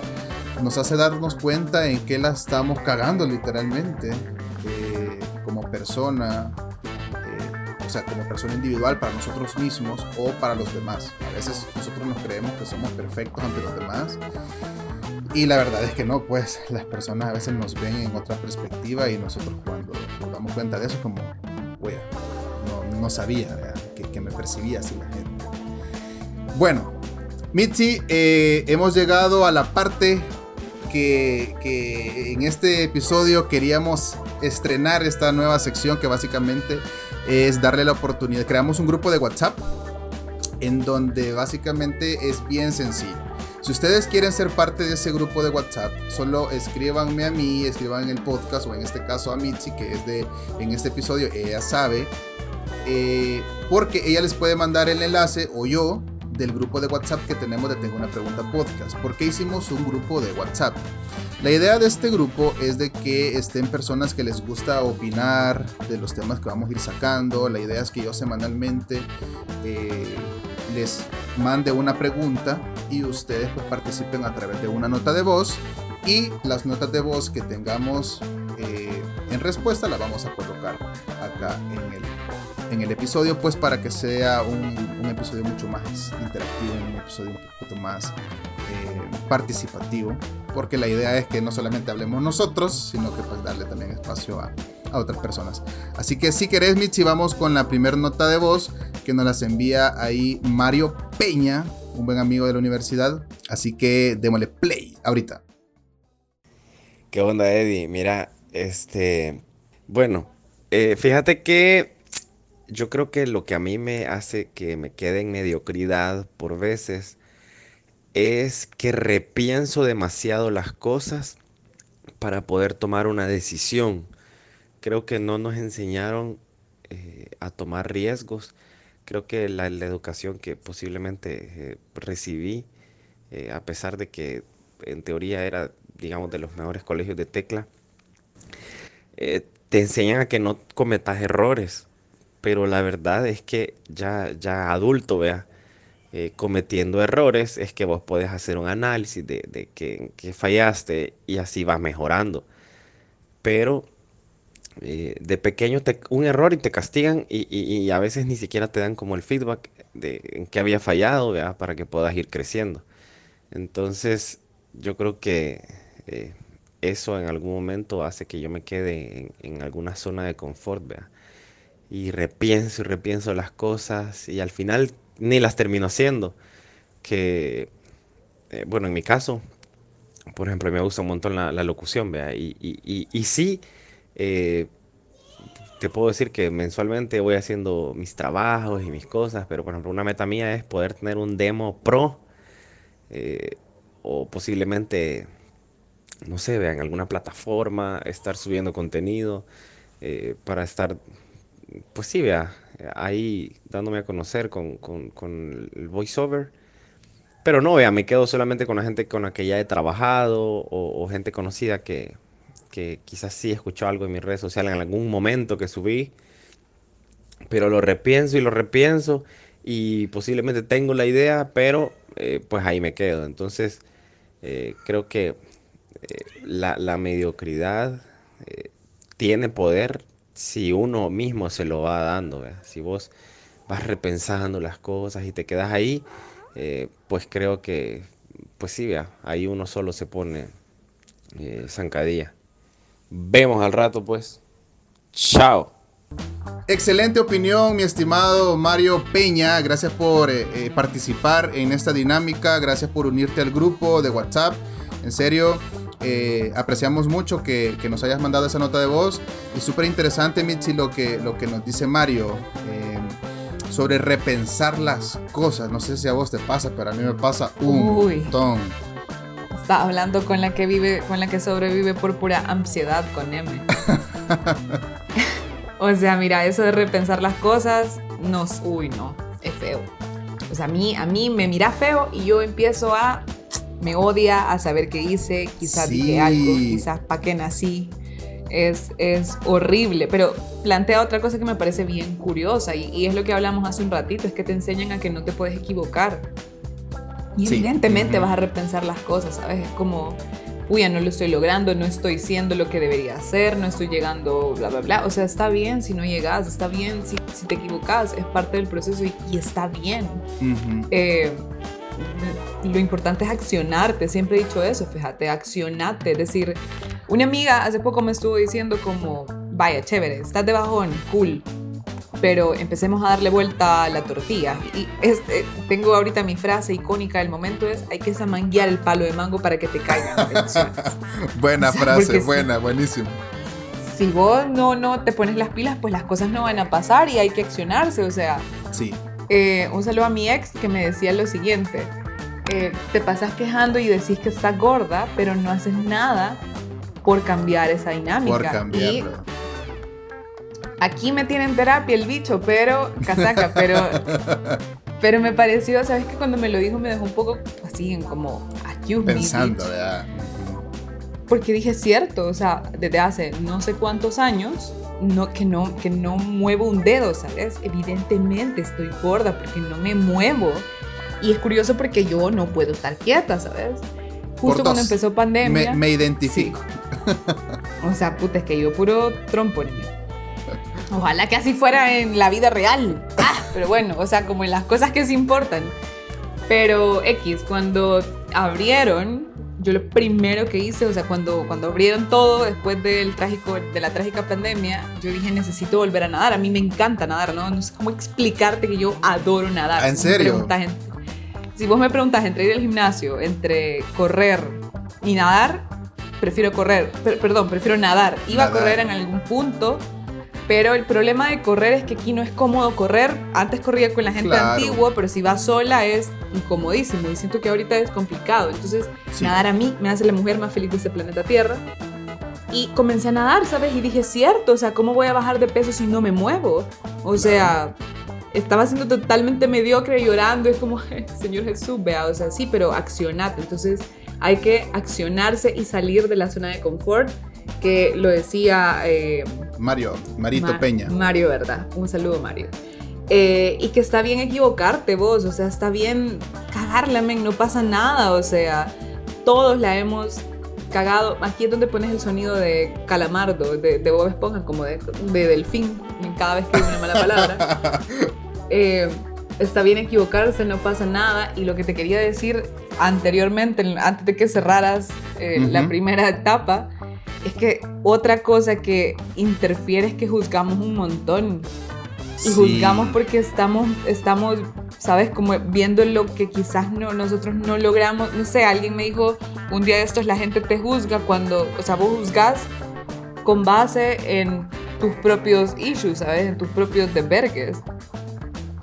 nos hace darnos cuenta en qué la estamos cagando literalmente eh, como persona, o sea, como persona individual para nosotros mismos o para los demás. A veces nosotros nos creemos que somos perfectos ante los demás y la verdad es que no, pues las personas a veces nos ven en otra perspectiva y nosotros cuando nos damos cuenta de eso como, wea, no, sabía que, me percibía así la gente. Bueno, Mitzi, eh, hemos llegado a la parte que, en este episodio queríamos estrenar esta nueva sección que básicamente es darle la oportunidad. Creamos un grupo de WhatsApp en donde básicamente es bien sencillo si ustedes quieren ser parte de ese grupo de WhatsApp, solo escríbanme a mí, escriban en el podcast o en este caso a Mitzi, que es de, en este episodio, ella sabe, eh, porque ella les puede mandar el enlace o yo del grupo de WhatsApp que tenemos de Tengo una Pregunta Podcast. ¿Por qué hicimos un grupo de WhatsApp? La idea de este grupo es de que estén personas que les gusta opinar de los temas que vamos a ir sacando. La idea es que yo semanalmente eh, les mande una pregunta y ustedes pues participen a través de una nota de voz y las notas de voz que tengamos eh, en respuesta la vamos a colocar acá en el, en el episodio pues para que sea un, episodio mucho más interactivo, un episodio un poquito más eh, participativo porque la idea es que no solamente hablemos nosotros sino que pues darle también espacio a, a otras personas. Así que si querés, Michi, vamos con la primera nota de voz que nos las envía ahí Mario Peña, un buen amigo de la universidad. Así que démosle play ahorita. ¿Qué onda, Eddie? Mira, este. Bueno, eh, fíjate que yo creo que lo que a mí me hace que me quede en mediocridad por veces es que repienso demasiado las cosas para poder tomar una decisión creo que no nos enseñaron eh, a tomar riesgos. Creo que la, educación que posiblemente eh, recibí, eh, a pesar de que en teoría era, digamos, de los mejores colegios de tecla, te enseñan a que no cometas errores. Pero la verdad es que ya, ya adulto, vea, cometiendo errores, es que vos podés hacer un análisis de, de que, que fallaste y así vas mejorando. Pero eh, de pequeño un error y te castigan y, a veces ni siquiera te dan como el feedback de en qué había fallado para que puedas ir creciendo. Entonces yo creo que eh, eso en algún momento hace que yo me quede en, alguna zona de confort y repienso y repienso las cosas y al final ni las termino haciendo. Que, eh, bueno, en mi caso, por ejemplo, me gusta un montón la, locución, ¿vea? Y, y, y sí, eh, te puedo decir que mensualmente voy haciendo mis trabajos y mis cosas, pero por ejemplo una meta mía es poder tener un demo pro eh, o posiblemente, no sé, vean alguna plataforma, estar subiendo contenido para estar, pues sí, vea, ahí dándome a conocer con, el voiceover. Pero no, vea, me quedo solamente con la gente con la que ya he trabajado o gente conocida que, que quizás sí escuchó algo en mis redes sociales en algún momento que subí, pero lo repienso y lo repienso y posiblemente tengo la idea, pero eh, pues ahí me quedo. Entonces, eh, creo que eh, la, mediocridad tiene poder si uno mismo se lo va dando. Si vos vas repensando las cosas y te quedas ahí, pues creo que, pues sí, vea, ahí uno solo se pone zancadilla. Vemos al rato, pues. Chao. Excelente opinión, mi estimado Mario Peña. Gracias por eh, eh, participar en esta dinámica. Gracias por unirte al grupo de WhatsApp. En serio, eh, apreciamos mucho que, nos hayas mandado esa nota de voz. Y súper interesante, Mitzi, lo que, lo que nos dice Mario sobre repensar las cosas. No sé si a vos te pasa, pero a mí me pasa un montón está hablando con la que vive, con la que sobrevive por pura ansiedad con M. (laughs) o sea, mira, eso de repensar las cosas, no, uy, no, es feo. O sea, a mí, a mí me mira feo y yo empiezo a, me odia a saber qué hice, quizás dije algo, quizás para qué nací, Es, es horrible, pero plantea otra cosa que me parece bien curiosa y, y, es lo que hablamos hace un ratito, es que te enseñan a que no te puedes equivocar. Y evidentemente vas a repensar las cosas, ¿sabes? Es como, uy, ya no lo estoy logrando, no estoy siendo lo que debería hacer, no estoy llegando, bla, bla, bla. O sea, está bien si no llegas, está bien si, si te equivocas, es parte del proceso y, y está bien. eh, lo importante es accionarte, siempre he dicho eso, fíjate, accionate, es decir, una amiga hace poco me estuvo diciendo como, vaya, chévere, estás de bajón, cool, pero empecemos a darle vuelta a la tortilla. Y este, tengo ahorita mi frase icónica del momento es, hay que zamanguear el palo de mango para que te caigan (laughs) buena o sea, frase, buena, si, buenísimo. Si vos no, no te pones las pilas, pues las cosas no van a pasar y hay que accionarse, o sea. Sí. Eh, un saludo a mi ex que me decía lo siguiente, eh, te pasas quejando y decís que estás gorda, pero no haces nada por cambiar esa dinámica. Por cambiarlo. Y aquí me tienen terapia el bicho, pero casaca, (laughs) pero pero me pareció, sabes que cuando me lo dijo me dejó un poco así en como pensando, ¿verdad? Porque dije cierto, o sea, desde hace no sé cuántos años no, que, no, que no muevo un dedo, ¿sabes? Evidentemente estoy gorda porque no me muevo. Y es curioso porque yo no puedo estar quieta, ¿sabes? Justo cuando empezó pandemia. Me, me identifico. Sí. O sea, puta, es que yo puro trompo en mí. Ojalá que así fuera en la vida real. Ah, pero bueno, o sea, como en las cosas que se importan. Pero X, cuando abrieron, yo lo primero que hice, o sea, cuando, cuando abrieron todo después del trágico, de la trágica pandemia, yo dije, necesito volver a nadar. A mí me encanta nadar, ¿no? No sé cómo explicarte que yo adoro nadar. ¿En serio? si vos me preguntas entre ir al gimnasio, entre correr y nadar, prefiero correr. Per perdón, prefiero nadar. Iba nadar. a correr en algún punto, pero el problema de correr es que aquí no es cómodo correr. Antes corría con la gente claro. antigua, pero si vas sola es incomodísimo. Y siento que ahorita es complicado. Entonces, sí. nadar a mí me hace la mujer más feliz de este planeta Tierra. Y comencé a nadar, ¿sabes? Y dije, cierto, o sea, ¿cómo voy a bajar de peso si no me muevo? O sea, estaba siendo totalmente mediocre llorando. Es como, (laughs) Señor Jesús, vea, o sea, sí, pero accionate. Entonces, hay que accionarse y salir de la zona de confort que lo decía eh, Mario, Marito Ma Peña. Mario, ¿verdad? Un saludo, Mario. Eh, y que está bien equivocarte vos, o sea, está bien cagarla, men, no pasa nada, o sea, todos la hemos cagado. Aquí es donde pones el sonido de calamardo, de, de Bob Esponja, como de, de, delfín, cada vez que hay una mala (laughs) palabra. eh, está bien equivocarse, no pasa nada. Y lo que te quería decir anteriormente, antes de que cerraras eh, uh -huh. la primera etapa, es que otra cosa que interfiere es que juzgamos un montón. Y sí. juzgamos porque estamos, estamos, ¿sabes? Como viendo lo que quizás no, nosotros no logramos. No sé, alguien me dijo un día de estos, la gente te juzga cuando, o sea, vos juzgas con base en tus propios issues, ¿sabes? En tus propios desvergues.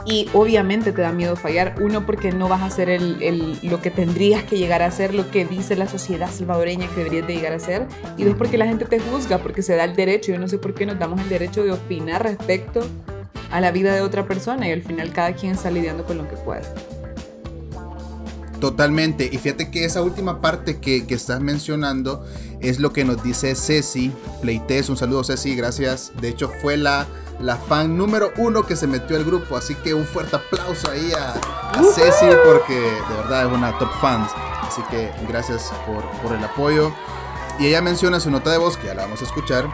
Y obviamente te da miedo fallar. Uno, porque no vas a hacer el, lo que tendrías que llegar a hacer, lo que dice la sociedad salvadoreña que deberías de llegar a ser. Y dos, porque la gente te juzga, porque se da el derecho. Yo no sé por qué nos damos el derecho de opinar respecto a la vida de otra persona. Y al final cada quien está lidiando con lo que puede. Totalmente. Y fíjate que esa última parte que, que, estás mencionando es lo que nos dice Ceci Pleites. Un saludo, Ceci, gracias. De hecho, fue la, la fan número uno que se metió al grupo. Así que un fuerte aplauso ahí a, a. Ceci, porque de verdad es una top fan. Así que gracias por, por el apoyo. Y ella menciona en su nota de voz, que ya la vamos a escuchar,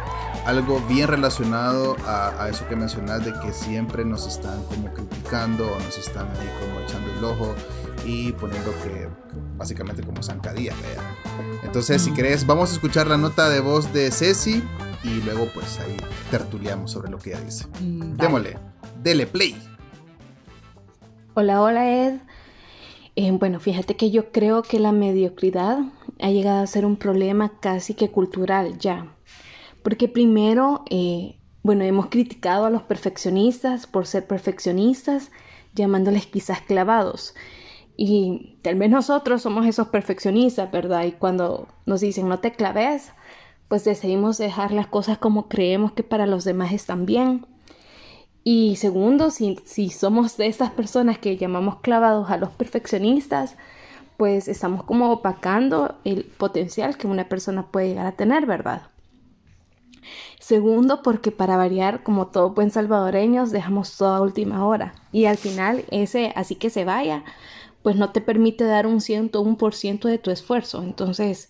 algo bien relacionado a, a, eso que mencionas de que siempre nos están como criticando o nos están ahí como echando el ojo y poniendo que básicamente como zancadilla. ¿verdad? Entonces, si querés, vamos a escuchar la nota de voz de Ceci y luego pues ahí tertuliamos sobre lo que ella dice. Mm, Démosle, dele play. Hola, hola Ed. Eh, bueno, fíjate que yo creo que la mediocridad ha llegado a ser un problema casi que cultural ya. Porque primero, eh, bueno, hemos criticado a los perfeccionistas por ser perfeccionistas, llamándoles quizás clavados. Y tal vez nosotros somos esos perfeccionistas, ¿verdad? Y cuando nos dicen no te claves, pues decidimos dejar las cosas como creemos que para los demás están bien. Y segundo, si, si somos de esas personas que llamamos clavados a los perfeccionistas, pues estamos como opacando el potencial que una persona puede llegar a tener, ¿verdad? Segundo, porque para variar, como todo buen salvadoreños, dejamos toda última hora. Y al final, ese así que se vaya, pues no te permite dar un 101% de tu esfuerzo. Entonces,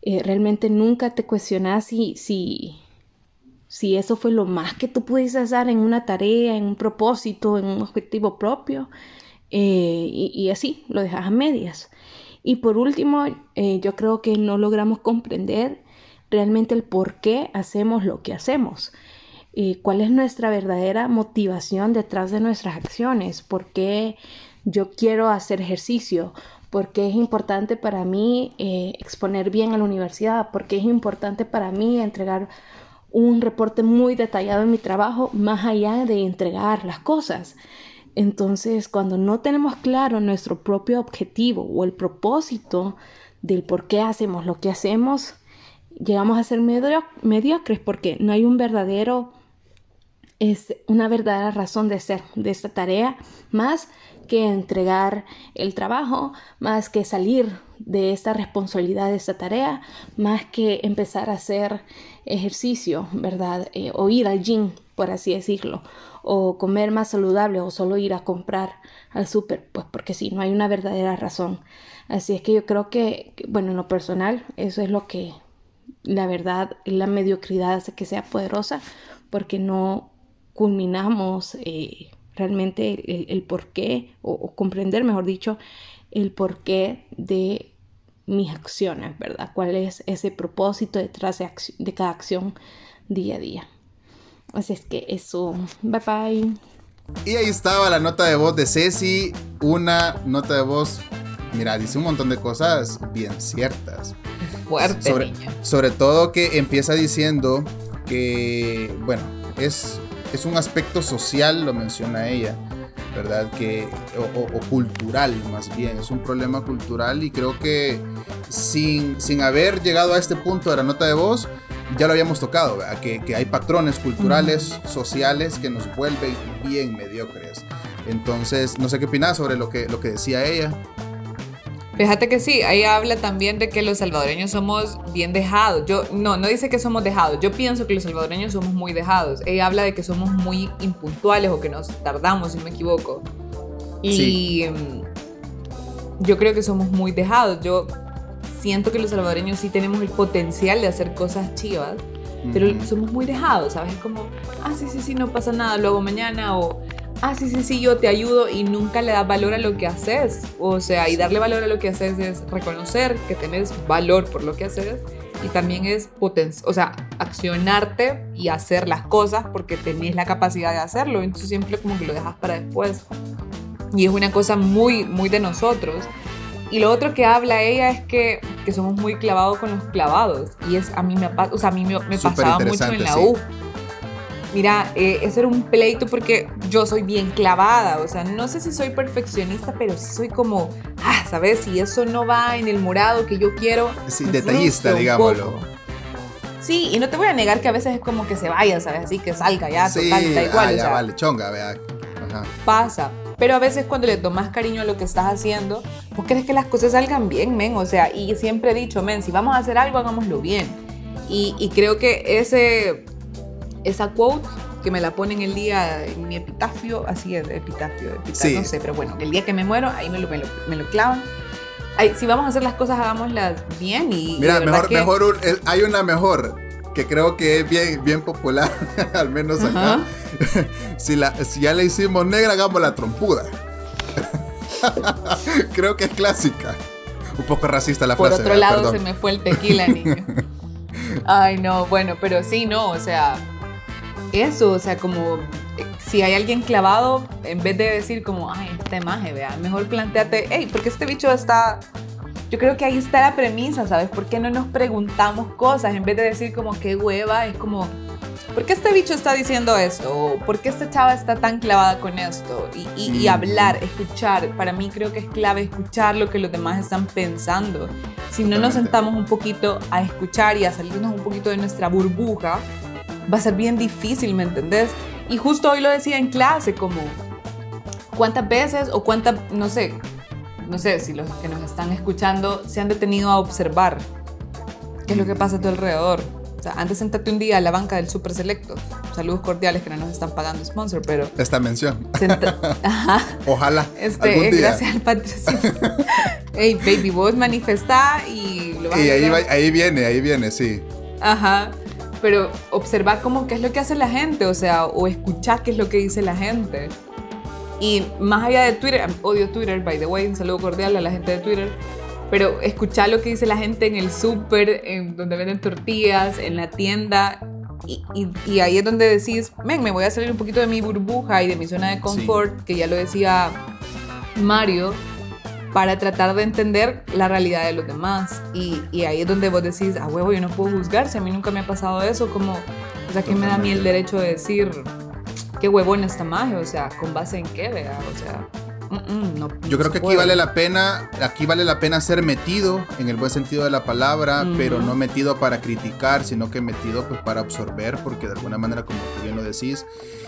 eh, realmente nunca te cuestionas si, si, si eso fue lo más que tú pudiste hacer en una tarea, en un propósito, en un objetivo propio. Eh, y, así, lo dejas a medias. Y por último, eh, yo creo que no logramos comprender realmente el por qué hacemos lo que hacemos. ¿Cuál es nuestra verdadera motivación detrás de nuestras acciones? ¿Por qué yo quiero hacer ejercicio? ¿Por qué es importante para mí eh, exponer bien a la universidad? ¿Por qué es importante para mí entregar un reporte muy detallado en mi trabajo más allá de entregar las cosas? Entonces, cuando no tenemos claro nuestro propio objetivo o el propósito del por qué hacemos lo que hacemos, llegamos a ser mediocres porque no hay un verdadero, es una verdadera razón de ser de esta tarea, más que entregar el trabajo, más que salir de esta responsabilidad de esta tarea, más que empezar a hacer ejercicio, ¿verdad? Eh, o ir al gym, por así decirlo, o comer más saludable o solo ir a comprar al súper, pues porque sí, no hay una verdadera razón. Así es que yo creo que, bueno, en lo personal, eso es lo que la verdad, la mediocridad hace que sea poderosa porque no culminamos eh, realmente el, porqué, o, comprender, mejor dicho, el porqué de mis acciones, ¿verdad? ¿Cuál es ese propósito detrás de, de cada acción día a día? Así es que eso, bye bye. Y ahí estaba la nota de voz de Ceci, una nota de voz, mira, dice un montón de cosas bien ciertas. Fuerte, sobre, sobre todo que empieza diciendo que, bueno, es es un aspecto social, lo menciona ella, ¿verdad? Que, o, cultural más bien, es un problema cultural y creo que sin, sin haber llegado a este punto de la nota de voz, ya lo habíamos tocado. Que, que hay patrones culturales, sociales que nos vuelven bien mediocres. Entonces, no sé qué opinas sobre lo que, lo que decía ella. Fíjate que sí, ahí habla también de que los salvadoreños somos bien dejados. Yo no, no dice que somos dejados. Yo pienso que los salvadoreños somos muy dejados. Ella habla de que somos muy impuntuales o que nos tardamos, si me equivoco. Y mm, yo creo que somos muy dejados. Yo siento que los salvadoreños sí tenemos el potencial de hacer cosas chivas, pero somos muy dejados, ¿sabes? Es como, ah, sí, sí, sí, no pasa nada, luego mañana o ah, sí, sí, sí, yo te ayudo y nunca le das valor a lo que haces. O sea, y darle valor a lo que haces es reconocer que tienes valor por lo que haces y también es o sea, accionarte y hacer las cosas porque tenés la capacidad de hacerlo. Entonces siempre como que lo dejas para después. Y es una cosa muy, muy de nosotros. Y lo otro que habla ella es que, que somos muy clavados con los clavados. Y es a mí me, o sea, a mí me, pasaba mucho en la U. Mira, eh, ese era un pleito porque yo soy bien clavada, o sea, no sé si soy perfeccionista, pero sí soy como, ah, ¿sabes? Si eso no va en el morado que yo quiero. Sí, detallista, digámoslo. Sí, y no te voy a negar que a veces es como que se vaya, ¿sabes? Así que salga ya, total, da igual. Ah, ya, vale, chonga, vea. Pasa. Pero a veces cuando le tomas cariño a lo que estás haciendo, vos querés que las cosas salgan bien, men. O sea, y siempre he dicho, men, si vamos a hacer algo, hagámoslo bien. Y, y creo que ese esa quote que me la ponen el día en mi epitafio, así es, epitafio, epitafio no sé, pero bueno, el día que me muero, ahí me lo, me lo, clavan. si vamos a hacer las cosas, hagámoslas bien y... Mira, mejor, mejor hay una mejor que creo que es bien, bien popular, (laughs) al menos acá. (laughs) si, la, si ya la hicimos negra, hagamos la trompuda. (laughs) creo que es clásica. Un poco racista la frase. Por otro lado, se me fue el tequila, niño. Ay, no, bueno, pero sí, no, o sea, eso, o sea, como eh, si hay alguien clavado, en vez de decir como, ay, este maje, vea, mejor planteate, hey, porque este bicho está... Yo creo que ahí está la premisa, ¿sabes? ¿Por qué no nos preguntamos cosas en vez de decir como qué hueva? Es como, ¿por qué este bicho está diciendo esto? ¿Por qué esta chava está tan clavada con esto? Y, y, hablar, escuchar. Para mí creo que es clave escuchar lo que los demás están pensando. Si no nos sentamos un poquito a escuchar y a salirnos un poquito de nuestra burbuja, va a ser bien difícil, ¿me entendés? Y justo hoy lo decía en clase, como, ¿cuántas veces o cuántas, no sé, no sé si los que nos están escuchando se han detenido a observar qué es lo que pasa a tu alrededor? sea, antes sentate un día a la banca del Super Selecto. Saludos cordiales que no nos están pagando sponsor, pero. Esta mención. (laughs) Ajá. Ojalá. Este, gracias al patrocinio. (laughs) hey, baby, vos manifestá y lo vas y ahí, ahí viene, ahí viene, sí. Ajá. Pero observa cómo qué es lo que hace la gente, o sea, o escuchar qué es lo que dice la gente. Y más allá de Twitter, odio Twitter, by the way, un saludo cordial a la gente de Twitter pero escuchar lo que dice la gente en el súper, en donde venden tortillas, en la tienda, y, y, ahí es donde decís, men, me voy a salir un poquito de mi burbuja y de mi zona de confort, que ya lo decía Mario, para tratar de entender la realidad de los demás. Y, y ahí es donde vos decís, ah, huevo, yo no puedo juzgar, si a mí nunca me ha pasado eso, como, o sea, ¿qué me da a mí el derecho de decir qué huevón esta magia? O sea, ¿con base en qué, vea? O sea... Yo creo que aquí vale la pena, aquí vale la pena ser metido en el buen sentido de la palabra, pero no metido para criticar, sino que metido pues para absorber, porque de alguna manera, como tú bien lo decís,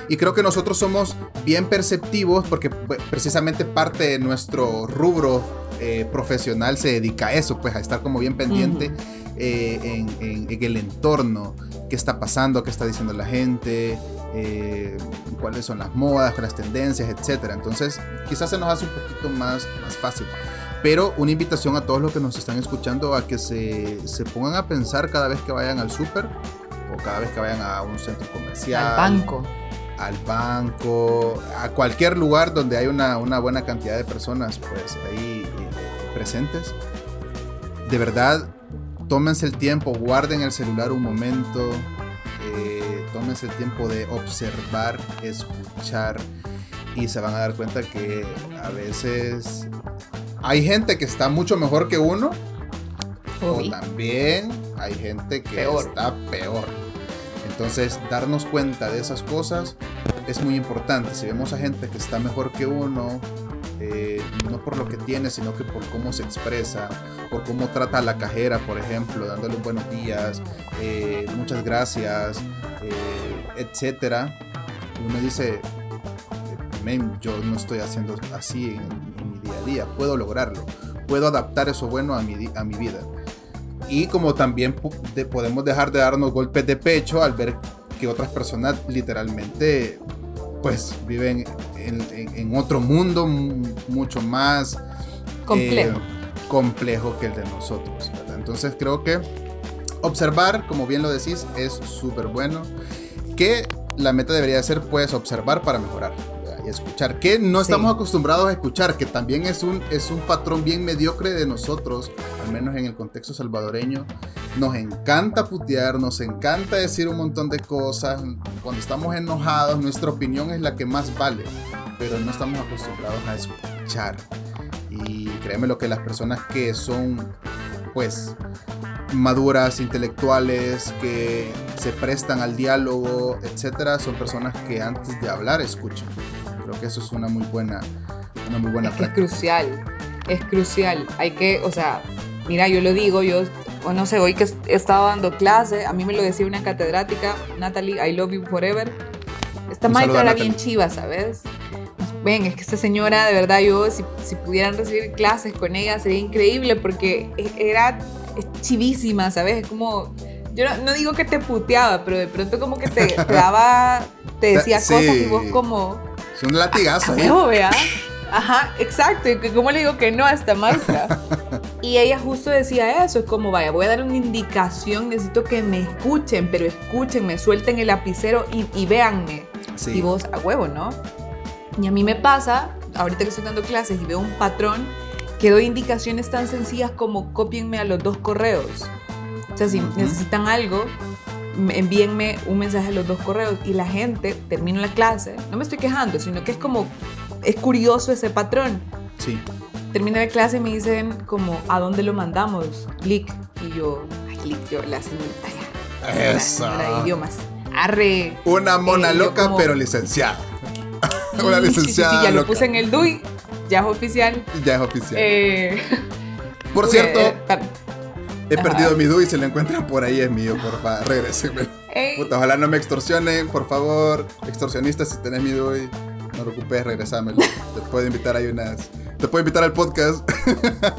y creo que nosotros somos bien perceptivos, porque pues, precisamente parte de nuestro rubro eh, profesional se dedica a eso, pues a estar como bien pendiente eh, en, en el entorno, qué está pasando, qué está diciendo la gente, eh, cuáles son las modas, las tendencias, etc. Entonces, quizás se nos hace un poquito más, más fácil. Pero una invitación a todos los que nos están escuchando a que se, se pongan a pensar cada vez que vayan al súper o cada vez que vayan a un centro comercial. Al banco. Al banco, a cualquier lugar donde hay una, una buena cantidad de personas pues ahí eh, presentes. De verdad, tómense el tiempo, guarden el celular un momento, tómense el tiempo de observar, escuchar y se van a dar cuenta que a veces hay gente que está mucho mejor que uno o también hay gente que está peor. Entonces, darnos cuenta de esas cosas es muy importante. Si vemos a gente que está mejor que uno, eh, no por lo que tiene, sino que por cómo se expresa, por cómo trata a la cajera, por ejemplo, dándole buenos días, eh, muchas gracias, eh, etcétera. Uno dice, yo no estoy haciendo así en, mi día a día, puedo lograrlo, puedo adaptar eso bueno a mi, a mi vida. Y como también podemos dejar de darnos golpes de pecho al ver que otras personas literalmente pues viven en, otro mundo mucho más complejo. Eh, complejo que el de nosotros. Entonces creo que observar, como bien lo decís, es súper bueno. Que la meta debería ser pues observar para mejorar escuchar. Que no estamos acostumbrados a escuchar, que también es un, es un patrón bien mediocre de nosotros, al menos en el contexto salvadoreño. Nos encanta putear, nos encanta decir un montón de cosas. Cuando estamos enojados, nuestra opinión es la que más vale pero no estamos acostumbrados a escuchar. Y créeme lo que las personas que son, pues, maduras, intelectuales, que se prestan al diálogo, etcétera, son personas que antes de hablar escuchan. Creo que eso es una muy buena, una muy buena es práctica. Es crucial, es crucial. Hay que, o sea, mira, yo lo digo, yo, o no sé, hoy que he estado dando clase, a mí me lo decía una catedrática, Natalie, I love you forever. Esta maestra era bien chiva, ¿sabes? ven, es que esta señora, de verdad, yo, si, si pudieran recibir clases con ella, sería increíble porque e, era chivísima, ¿sabes? Es como, yo no, digo que te puteaba, pero de pronto como que te, daba, te (laughs) decía cosas y vos como... Es un latigazo. ¿eh? vea. (laughs) Ajá, exacto. Y cómo le digo que no a esta maestra. (laughs) y ella justo decía eso, es como, vaya, voy a dar una indicación, necesito que me escuchen, pero escúchenme, suelten el lapicero y, y véanme. Y vos, a huevo, ¿no? Y a mí me pasa, ahorita que estoy dando clases y veo un patrón, que doy indicaciones tan sencillas como copienme a los dos correos. O sea, si necesitan algo, envíenme un mensaje a los dos correos y la gente termina la clase, no me estoy quejando, sino que es como, es curioso ese patrón. Sí. Termina la clase y me dicen como, ¿a dónde lo mandamos? Clic. Y yo, ay, clic, yo, la señorita ya. Eso. La, idiomas. Arre. Una mona loca, pero licenciada. (laughs) una licenciada. Sí, ya lo puse en el DUI, ya es oficial. Ya es oficial. Eh, (laughs) por cierto, eh, he perdido mi DUI, si lo encuentran por ahí es mío, por favor, regresenme. ojalá no me extorsionen, por favor. Extorsionistas, si tenés mi DUI, no lo ocupes, regresámelo. Te puedo invitar a unas. Te puedo invitar al podcast.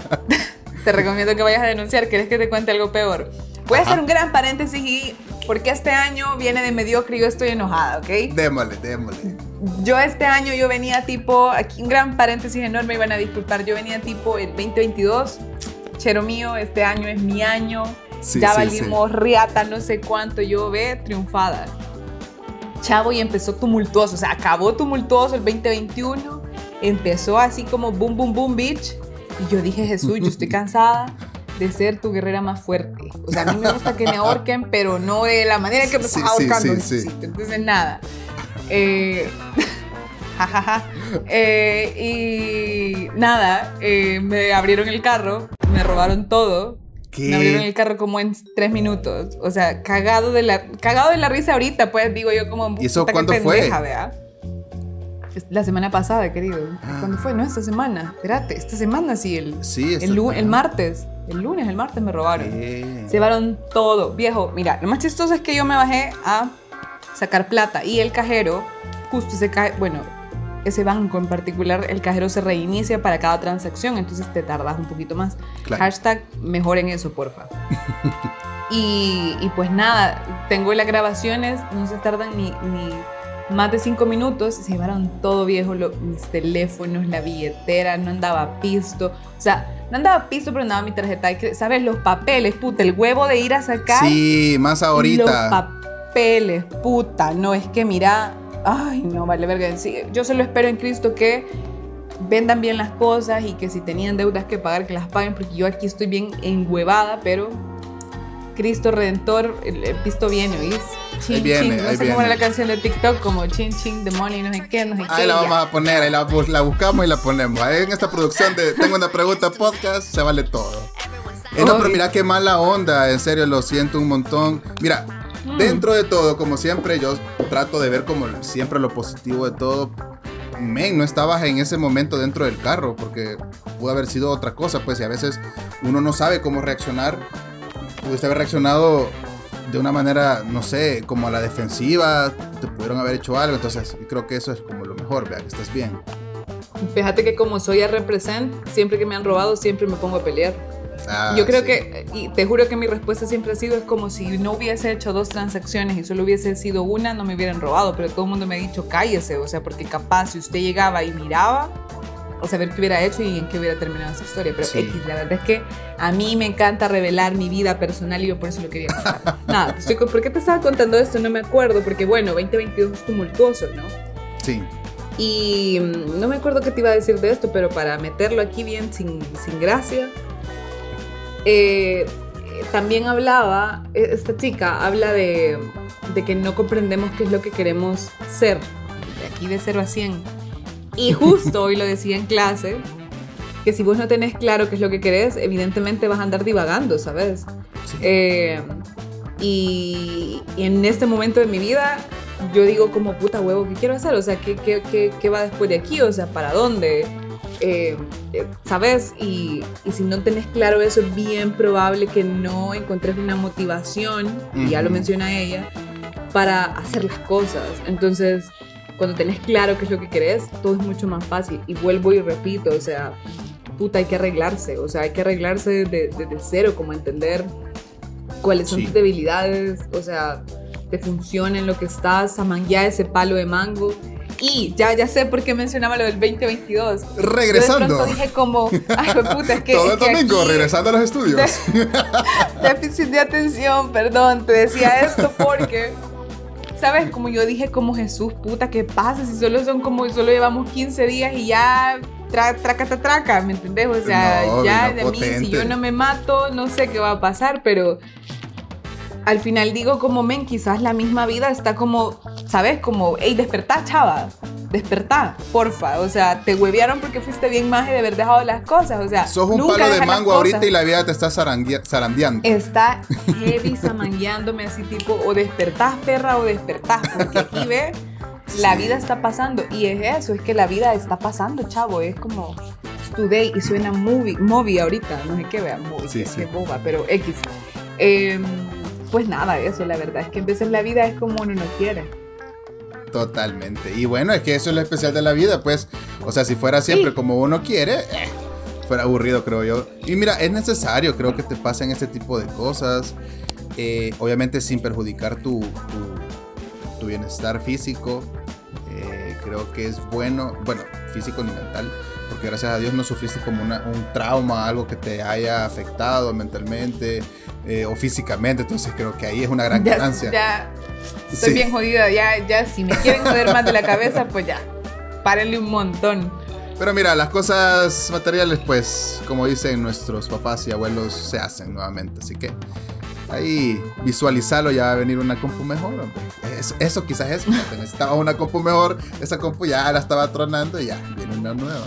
(laughs) te recomiendo que vayas a denunciar. ¿Quieres que te cuente algo peor? Voy a hacer un gran paréntesis y porque este año viene de mediocre y yo estoy enojada, ¿ok? Démosle, démosle. Yo este año yo venía tipo, aquí un gran paréntesis enorme, iban a disculpar, yo venía tipo el 2022, chero mío, este año es mi año, ya valimos riata, no sé cuánto, yo ve triunfada. Chavo y empezó tumultuoso, o sea, acabó tumultuoso el 2021, empezó así como boom, boom, boom, bitch. Y yo dije, Jesús, yo estoy (laughs) cansada de ser tu guerrera más fuerte. O sea, a mí me gusta que me ahorquen, pero no de la manera que me estás ahorcando. Entonces, nada. Eh. (laughs) Eh, y nada, eh, me abrieron el carro, me robaron todo. Me abrieron el carro como en tres minutos. O sea, cagado de la, cagado de la risa ahorita, pues digo yo como... ¿Y eso cuándo fue? La semana pasada, querido. ¿Cuándo fue? No, esta semana. Espérate, esta semana sí, el, sí, el, el martes. El lunes, el martes me robaron. Se llevaron todo. Viejo, mira, lo más chistoso es que yo me bajé a sacar plata y el cajero, justo se cae, bueno, ese banco en particular, el cajero se reinicia para cada transacción, entonces te tardas un poquito más. Hashtag mejoren eso, porfa. (laughs) y, y, pues nada, tengo las grabaciones, no se tardan ni, ni más de cinco minutos, se llevaron todo viejo, mis teléfonos, la billetera, no andaba pisto, o sea, no andaba piso, pero andaba mi tarjeta. ¿Sabes? Los papeles, puta. El huevo de ir a sacar. Sí, más ahorita. Los papeles, puta. No, es que mira. Ay, no, vale verga. Sí, yo solo espero en Cristo que vendan bien las cosas y que si tenían deudas que pagar, que las paguen, porque yo aquí estoy bien enhuevada, pero Cristo Redentor, el, pisto viene, ¿oís? Chin, viene, No sé cómo era la canción de TikTok, como chin, chin, the money, no sé qué, no sé qué. Ahí la vamos a poner, ahí la, buscamos y la ponemos. Ahí en esta producción de Tengo una pregunta podcast, se vale todo. Eh, no, pero mira qué mala onda, en serio, lo siento un montón. Mira, mm. dentro de todo, como siempre, yo trato de ver como siempre lo positivo de todo. Men, no estabas en ese momento dentro del carro, porque pudo haber sido otra cosa, pues, y a veces uno no sabe cómo reaccionar pudiste haber reaccionado de una manera, no sé, como a la defensiva, te pudieron haber hecho algo, entonces creo que eso es como lo mejor, vea que estás bien. Fíjate que como soy a represent, siempre que me han robado, siempre me pongo a pelear. Ah, Yo creo que, y te juro que mi respuesta siempre ha sido, es como si no hubiese hecho dos transacciones y solo hubiese sido una, no me hubieran robado, pero todo el mundo me ha dicho, cállese, o sea, porque capaz si usted llegaba y miraba, o saber qué hubiera hecho y en qué hubiera terminado esa historia. Pero X, la verdad es que a mí me encanta revelar mi vida personal y yo por eso lo quería contar. (laughs) Nada, estoy ¿por qué te estaba contando esto? No me acuerdo, porque bueno, 2022 es tumultuoso, ¿no? Sí. Y mm, no me acuerdo qué te iba a decir de esto, pero para meterlo aquí bien, sin, sin gracia, eh, también hablaba, e, esta chica habla de, de que no comprendemos qué es lo que queremos ser, de aquí de 0 a 100 y (laughs) justo hoy lo decía en clase, que si vos no tenés claro qué es lo que querés, evidentemente vas a andar divagando, ¿sabes? Eh, y, en este momento de mi vida, yo digo como puta huevo, ¿qué quiero hacer? O sea, ¿qué, qué, qué, va después de aquí? O sea, ¿para dónde? Eh, eh, ¿Sabes? Y, y, si no tenés claro eso, es bien probable que no encontres una motivación, y ya lo menciona ella, para hacer las cosas. Entonces, cuando tenés claro qué es lo que querés, todo es mucho más fácil. Y vuelvo y repito, o sea, puta, hay que arreglarse, o sea, hay que arreglarse desde de, cero, como entender cuáles son tus debilidades, o sea, te funciona en lo que estás, ya ese palo de mango. Y ya, ya sé por qué mencionaba lo del 2022. Regresando. Yo de dije como, ay, puta, es (laughs) que. Todo el domingo, regresando a los estudios. (laughs) déficit de atención, perdón, te decía esto porque ¿sabes? Como yo dije, como Jesús, puta, ¿qué pasa? Si solo son como, solo llevamos 15 días y ya tra, traca, traca, traca, ¿me entendés? O sea, ya de mí, si yo no me mato, no sé qué va a pasar, pero al final digo como, men, quizás la misma vida está como, ¿sabes? Como, hey, despertá, chava despertá, porfa. O sea, te huevearon porque fuiste bien más de haber dejado las cosas. O sea, sos un palo de mango ahorita y la vida te está zarandeando. Está (laughs) heavy zamangueándome así tipo, o despertás, perra, o despertás. Porque aquí ve, la vida está pasando. Y es eso, es que la vida está pasando, chavo. Es como today y suena movie, movie ahorita. No sé qué vea, movie, sí, sí. boba, pero X. Em, pues nada, eso, la verdad es que a veces la vida es como uno no quiere. Totalmente. Y bueno, es que eso es lo especial de la vida, pues. O sea, si fuera siempre como uno quiere, eh, fuera aburrido, creo yo. Y mira, es necesario, creo que te pasen este tipo de cosas. eh, obviamente sin perjudicar tu, tu, bienestar físico. Eh, creo que es bueno, bueno, físico ni mental, porque gracias a Dios no sufriste como un trauma, algo que te haya afectado mentalmente eh, o físicamente, entonces creo que ahí es una gran ganancia. Ya, estoy bien jodida, ya, ya, si me quieren joder más de la cabeza, pues ya, párenle un montón. Pero mira, las cosas materiales, pues, como dicen nuestros papás y abuelos, se hacen nuevamente. Así que ahí visualizarlo ya va a venir una compu mejor. Eso, eso, quizás es, (laughs) necesitaba una compu mejor, esa compu ya la estaba tronando y ya viene una nueva.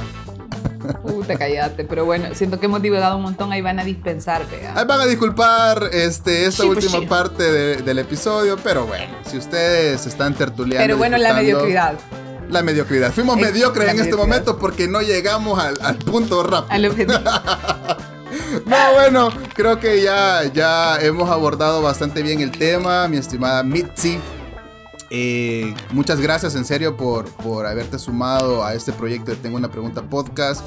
Puta, cállate. Pero bueno, siento que hemos divulgado un montón. Ahí van a dispensar, Ahí van a disculpar este, esta pues última parte del episodio. Pero bueno, si ustedes están tertuleando. Pero bueno, la mediocridad la mediocridad. Fuimos mediocres en este momento porque no llegamos al, punto rápido. (laughs) no, bueno, creo que ya, ya hemos abordado bastante bien el tema, mi estimada Mitzi. Eh, muchas gracias en serio por, por haberte sumado a este proyecto de Tengo una pregunta podcast.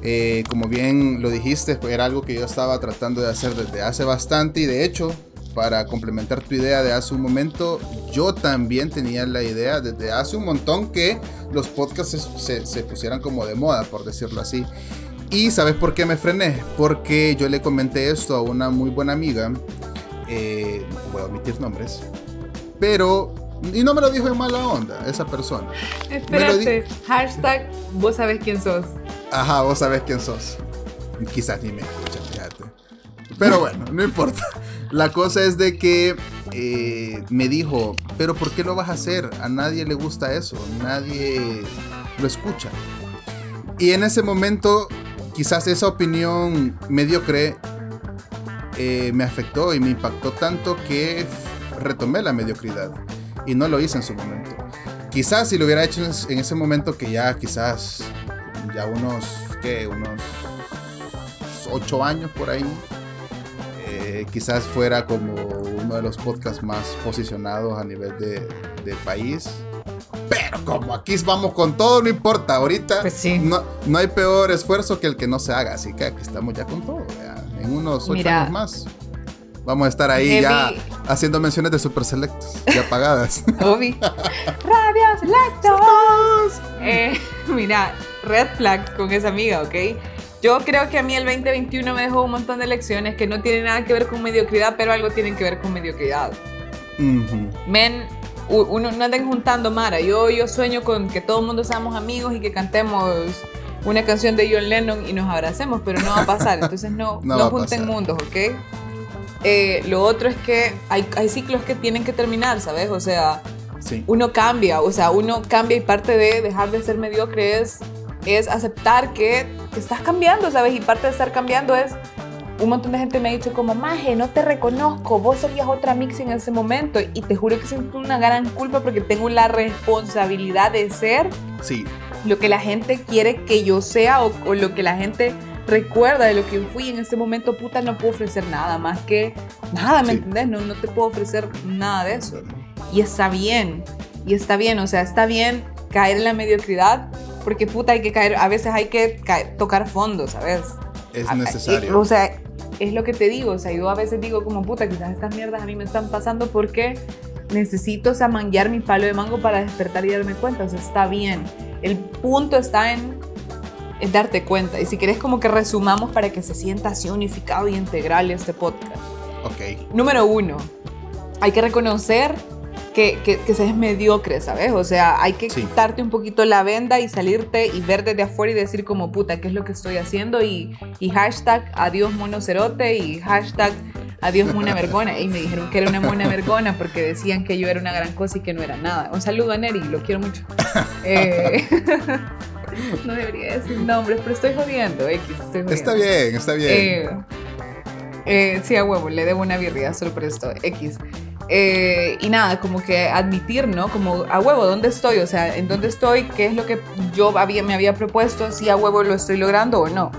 Eh, como bien lo dijiste, era algo que yo estaba tratando de hacer desde hace bastante y de hecho para complementar tu idea de hace un momento, yo también tenía la idea desde hace un montón que los podcasts se, pusieran como de moda, por decirlo así. Y ¿sabes por qué me frené? Porque yo le comenté esto a una muy buena amiga, eh, voy a omitir nombres, pero... Y no me lo dijo en mala onda esa persona. Espérate, hashtag vos sabés quién sos. Ajá, vos sabés quién sos. Quizás ni me escucha, fíjate. Pero bueno, no importa. La cosa es de que eh, me dijo, pero ¿por qué lo vas a hacer? A nadie le gusta eso, nadie lo escucha. Y en ese momento, quizás esa opinión mediocre eh, me afectó y me impactó tanto que retomé la mediocridad. Y no lo hice en su momento. Quizás si lo hubiera hecho en ese momento, que ya quizás, ya unos, ¿qué? Unos ocho años por ahí eh, quizás fuera como uno de los podcasts más posicionados a nivel de, país. Pero como aquí vamos con todo, no importa. Ahorita pues no, no, hay peor esfuerzo que el que no se haga. Así que aquí estamos ya con todo. En unos ocho años más. Vamos a estar ahí ya haciendo menciones de Super Selectos, ya pagadas. (laughs) Obi. Radio Selectos. Eh, mira, red flag con esa amiga, ¿ok? Yo creo que a mí el 2021 me dejó un montón de lecciones que no tienen nada que ver con mediocridad, pero algo tienen que ver con mediocridad. Men, uno no anden juntando Mara. Yo, yo sueño con que todo el mundo seamos amigos y que cantemos una canción de John Lennon y nos abracemos, pero no va a pasar. (laughs) Entonces no, no, junten mundos, ¿ok? Eh, lo otro es que hay, hay, ciclos que tienen que terminar, ¿sabes? O sea, uno cambia, o sea, uno cambia y parte de dejar de ser mediocre es es aceptar que, estás cambiando, ¿sabes? Y parte de estar cambiando es, un montón de gente me ha dicho como, Maje, no te reconozco, vos serías otra mix en ese momento. Y te juro que siento una gran culpa porque tengo la responsabilidad de ser sí. lo que la gente quiere que yo sea o, lo que la gente recuerda de lo que fui en ese momento, puta, no puedo ofrecer nada más que nada, ¿me entendés? No, no te puedo ofrecer nada de eso. Y está bien, y está bien, o sea, está bien caer en la mediocridad, porque puta hay que caer, a veces hay que tocar fondo, ¿sabes? Es necesario. o sea, es lo que te digo, o sea, yo a veces digo como puta, quizás estas mierdas a mí me están pasando porque necesito, o sea, manguear mi palo de mango para despertar y darme cuenta, o sea, está bien. El punto está en, en darte cuenta. Y si quieres como que resumamos para que se sienta así unificado y integral este podcast. Ok. Número uno, hay que reconocer que, que, seas mediocre, ¿sabes? O sea, hay que quitarte un poquito la venda y salirte y ver desde afuera y decir como, puta, ¿qué es lo que estoy haciendo? Y, y hashtag adiós monocerote y hashtag adiós mona vergona. Y me dijeron que era una mona vergona porque decían que yo era una gran cosa y que no era nada. Un saludo a Neri, lo quiero mucho. (laughs) Eh, (laughs) (laughs) no debería decir nombres, pero estoy jodiendo, X. Está bien, está bien. Eh, eh, sí, a huevo, le debo una birria solo por esto, X. Eh, y nada, como que admitir, ¿no? Como a huevo, ¿dónde estoy? O sea, ¿en dónde estoy? ¿Qué es lo que yo había, me había propuesto? Si a huevo lo estoy logrando o no.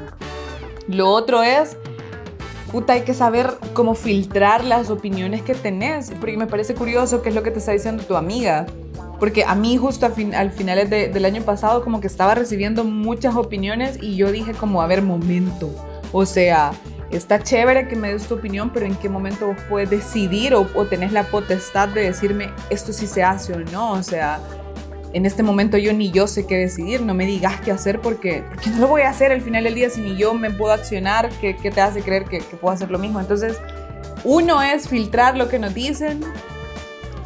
Lo otro es, puta, hay que saber cómo filtrar las opiniones que tenés. Porque me parece curioso qué es lo que te está diciendo tu amiga. Porque a mí justo al, fin, al finales del año pasado como que estaba recibiendo muchas opiniones y yo dije como, a ver, momento. O sea, está chévere que me des tu opinión, pero en qué momento vos puedes decidir o, o tenés la potestad de decirme esto sí se hace o no. O sea, en este momento yo ni yo sé qué decidir, no me digas qué hacer porque, porque no lo voy a hacer al final del día si ni yo me puedo accionar, ¿qué, qué te hace creer que, que, puedo hacer lo mismo? Entonces, uno es filtrar lo que nos dicen,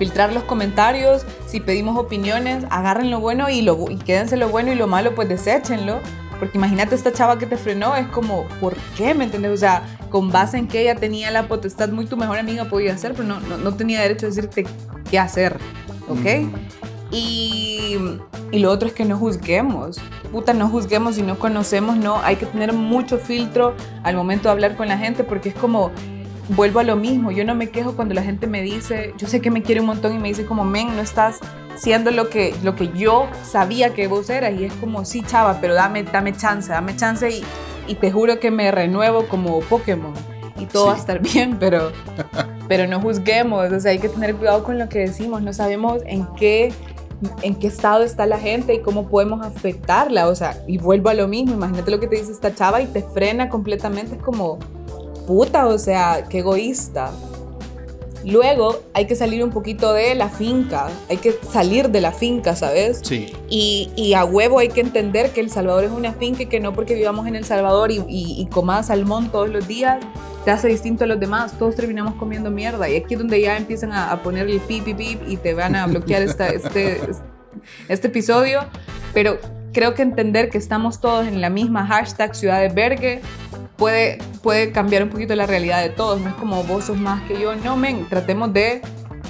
filtrar los comentarios, si pedimos opiniones, agarren lo bueno y, lo, y quédense lo bueno y lo malo, pues deséchenlo. Porque imagínate esta chava que te frenó, es como, ¿por qué? ¿Me entiendes? O sea, con base en que ella tenía la potestad, muy tu mejor amiga podía hacer, pero no, no, no tenía derecho a decirte qué hacer, ¿ok? Y, y, lo otro es que no juzguemos. Puta, no juzguemos si no conocemos, no. Hay que tener mucho filtro al momento de hablar con la gente porque es como, vuelvo a lo mismo. Yo no me quejo cuando la gente me dice, yo sé que me quiere un montón y me dice como, men, no estás siendo lo que, lo que yo sabía que vos eras. Y es como, sí, chava, pero dame, dame chance, dame chance y, y te juro que me renuevo como Pokémon. Y todo sí. va a estar (laughs) bien, pero, pero no juzguemos. O sea, hay que tener cuidado con lo que decimos. No sabemos en qué en qué estado está la gente y cómo podemos afectarla. O sea, y vuelvo a lo mismo, imagínate lo que te dice esta chava y te frena completamente, es como, puta, o sea, qué egoísta. Luego hay que salir un poquito de la finca, hay que salir de la finca, ¿sabes? Sí. Y, y a huevo hay que entender que El Salvador es una finca y que no porque vivamos en El Salvador y, y, y comas salmón todos los días te hace distinto a los demás, todos terminamos comiendo mierda y aquí es donde ya empiezan a, a poner el pip, pip, pip y te van a bloquear esta, este, (laughs) este episodio, pero creo que entender que estamos todos en la misma hashtag Ciudad de Bergue puede, puede cambiar un poquito la realidad de todos, no es como vos sos más que yo, no, men, tratemos de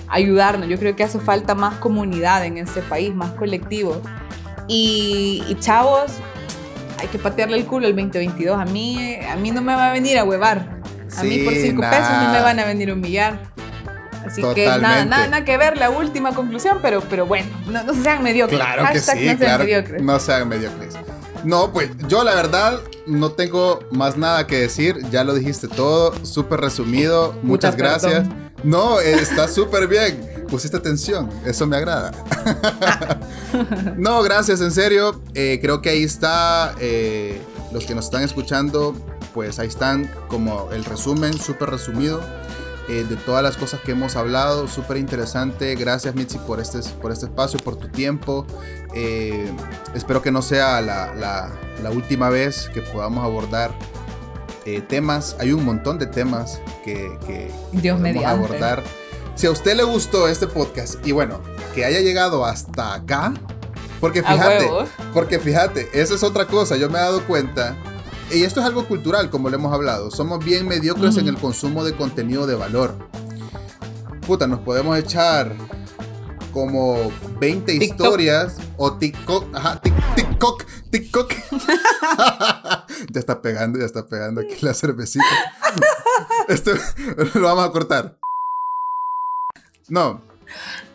ayudarnos, yo creo que hace falta más comunidad en este país, más colectivo. Y, y chavos, hay que patearle el culo el 2022, a mí, a mí no me va a venir a huevar. A sí, mí por 5 pesos no me van a venir a humillar. Así Totalmente. que nada, nada, nada, que ver la última conclusión, pero, pero bueno, no, no sean mediocres. Claro Hashtag que sí, no sean claro, mediocres. No sean mediocres. No, pues yo la verdad no tengo más nada que decir. Ya lo dijiste todo, súper resumido. Muchas Mucha gracias. Perdón. No, está súper bien. Pusiste atención, eso me agrada. (laughs) no, gracias, en serio. Eh, creo que ahí está. Eh, los que nos están escuchando, pues ahí están como el resumen, súper resumido. Eh, de todas las cosas que hemos hablado, súper interesante. Gracias Mitzi por este, por este espacio, por tu tiempo. Eh, espero que no sea la, la, la, última vez que podamos abordar eh, temas. Hay un montón de temas que, que, que Dios podemos abordar. Si a usted le gustó este podcast y bueno, que haya llegado hasta acá, porque fíjate, porque fíjate, esa es otra cosa, yo me he dado cuenta y esto es algo cultural, como le hemos hablado. Somos bien mediocres en el consumo de contenido de valor. Puta, nos podemos echar como 20 TikTok. historias o TikTok, ajá, TikTok, TikTok. (laughs) ya está pegando, ya está pegando aquí la cervecita. Esto (laughs) lo vamos a cortar. No,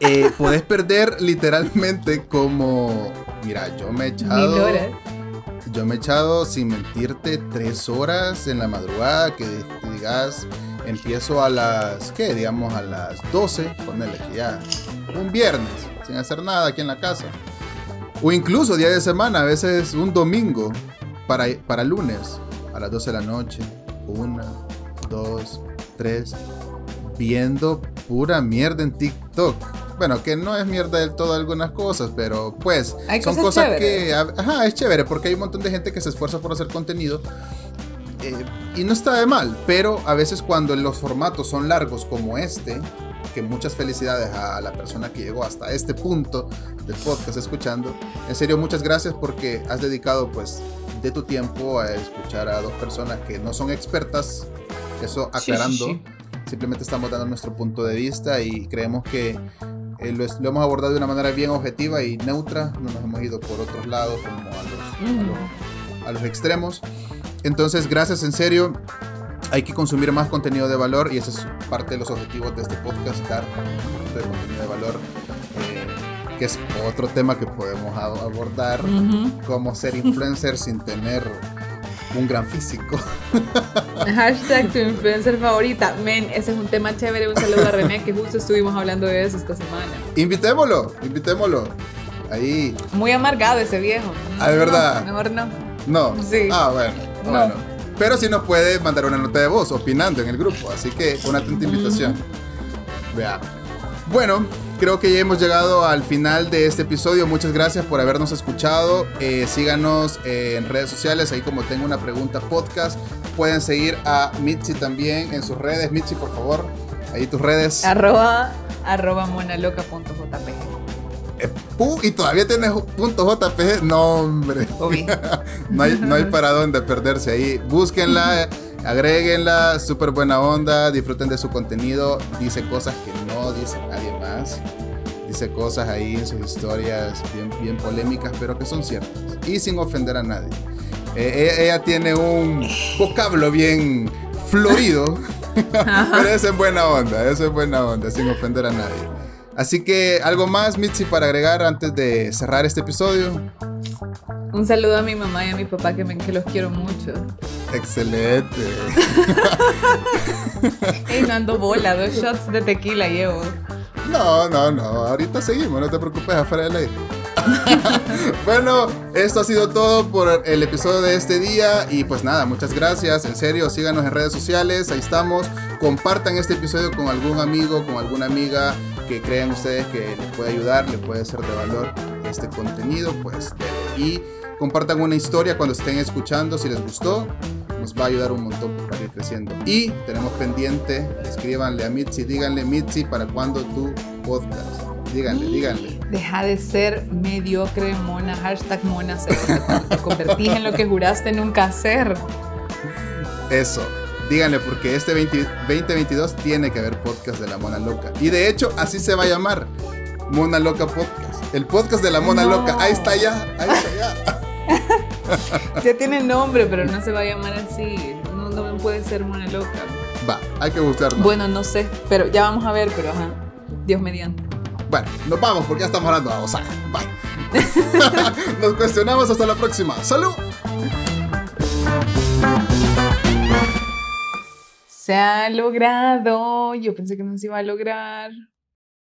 eh, podés perder literalmente como, mira, yo me he echado yo me he echado, sin mentirte, tres horas en la madrugada, que digas, empiezo a las, ¿qué? Digamos a las 12, ponele que ya, un viernes, sin hacer nada aquí en la casa. O incluso día de semana, a veces un domingo, para, para lunes, a las 12 de la noche, una, dos, tres, viendo pura mierda en TikTok bueno, que no es mierda del todo algunas cosas, pero pues hay son cosas, cosas que, ajá, es chévere porque hay un montón de gente que se esfuerza por hacer contenido eh, y no está de mal, pero a veces cuando los formatos son largos como este, que muchas felicidades a la persona que llegó hasta este punto del podcast escuchando, en serio muchas gracias porque has dedicado pues de tu tiempo a escuchar a dos personas que no son expertas, eso aclarando. Sí, sí, sí. Simplemente estamos dando nuestro punto de vista y creemos que eh, lo, lo, hemos abordado de una manera bien objetiva y neutra, no nos hemos ido por otros lados como a los, mm. a los, a los extremos. Entonces, gracias en serio. Hay que consumir más contenido de valor y ese es parte de los objetivos de este podcast, dar de contenido de valor, eh, que es otro tema que podemos abordar, uh -huh. cómo ser influencer (laughs) sin tener un gran físico. (laughs) Hashtag tu influencer favorita. Men, ese es un tema chévere. Un saludo a René, que justo estuvimos hablando de eso esta semana. Invitémoslo, invitémoslo. Ahí. Muy amargado ese viejo. Ah, de verdad. No, mejor no. No. Sí. Ah, bueno. No. bueno. Pero sí nos puede mandar una nota de voz opinando en el grupo. Así que una atenta invitación. Vea. Bueno, creo que ya hemos llegado al final de este episodio. Muchas gracias por habernos escuchado. Eh, síganos en redes sociales, ahí como tengo una pregunta podcast. Pueden seguir a Mitzi también en sus redes. Mitzi, por favor, ahí tus redes. Arroba, arroba monaloca.jpg. Eh, y todavía tienes punto JPG. No, hombre. (laughs) no, hay, no hay para dónde perderse ahí. Búsquenla. (laughs) Agréguenla, súper buena onda, disfruten de su contenido, dice cosas que no dice nadie más, dice cosas ahí en sus historias bien, bien polémicas, pero que son ciertas y sin ofender a nadie. Eh, eh, ella tiene un vocablo bien florido, pero eso es buena onda, eso es buena onda, sin ofender a nadie. Así que, ¿algo más, Mitzi, para agregar antes de cerrar este episodio? Un saludo a mi mamá y a mi papá que, me, que los quiero mucho. Excelente. (laughs) y no ando bola, dos shots de tequila llevo. No, no, no. Ahorita seguimos, no te preocupes, afuera de ley. (laughs) bueno, esto ha sido todo por el episodio de este día. Y pues nada, muchas gracias. En serio, síganos en redes sociales. Ahí estamos. Compartan este episodio con algún amigo, con alguna amiga que crean ustedes que les puede ayudar, le puede ser de valor este contenido. Pues y compartan una historia cuando estén escuchando si les gustó. Nos va a ayudar un montón para ir creciendo. Y tenemos pendiente, escríbanle a Mitzi, díganle Mitzi para cuando tu podcast. Díganle, díganle. Deja de ser mediocre, mona, hashtag mona, te convertís en lo que juraste nunca ser. Eso. Díganle, porque este 2022 tiene que haber podcast de la Mona Loca. Y de hecho, así se va a llamar. Mona Loca Podcast. El podcast de la Mona Loca. Ahí está ya, ahí está ya. (laughs) ya tiene nombre, pero no se va a llamar así. No, no puede ser Mona Loca. Va, hay que buscarlo. Bueno, no sé, pero ya vamos a ver, pero ajá. Dios mediante. Bueno, nos vamos porque ya estamos hablando a sea, Bye. (laughs) nos cuestionamos hasta la próxima. ¡Salud! Se ha logrado. Yo pensé que no se iba a lograr.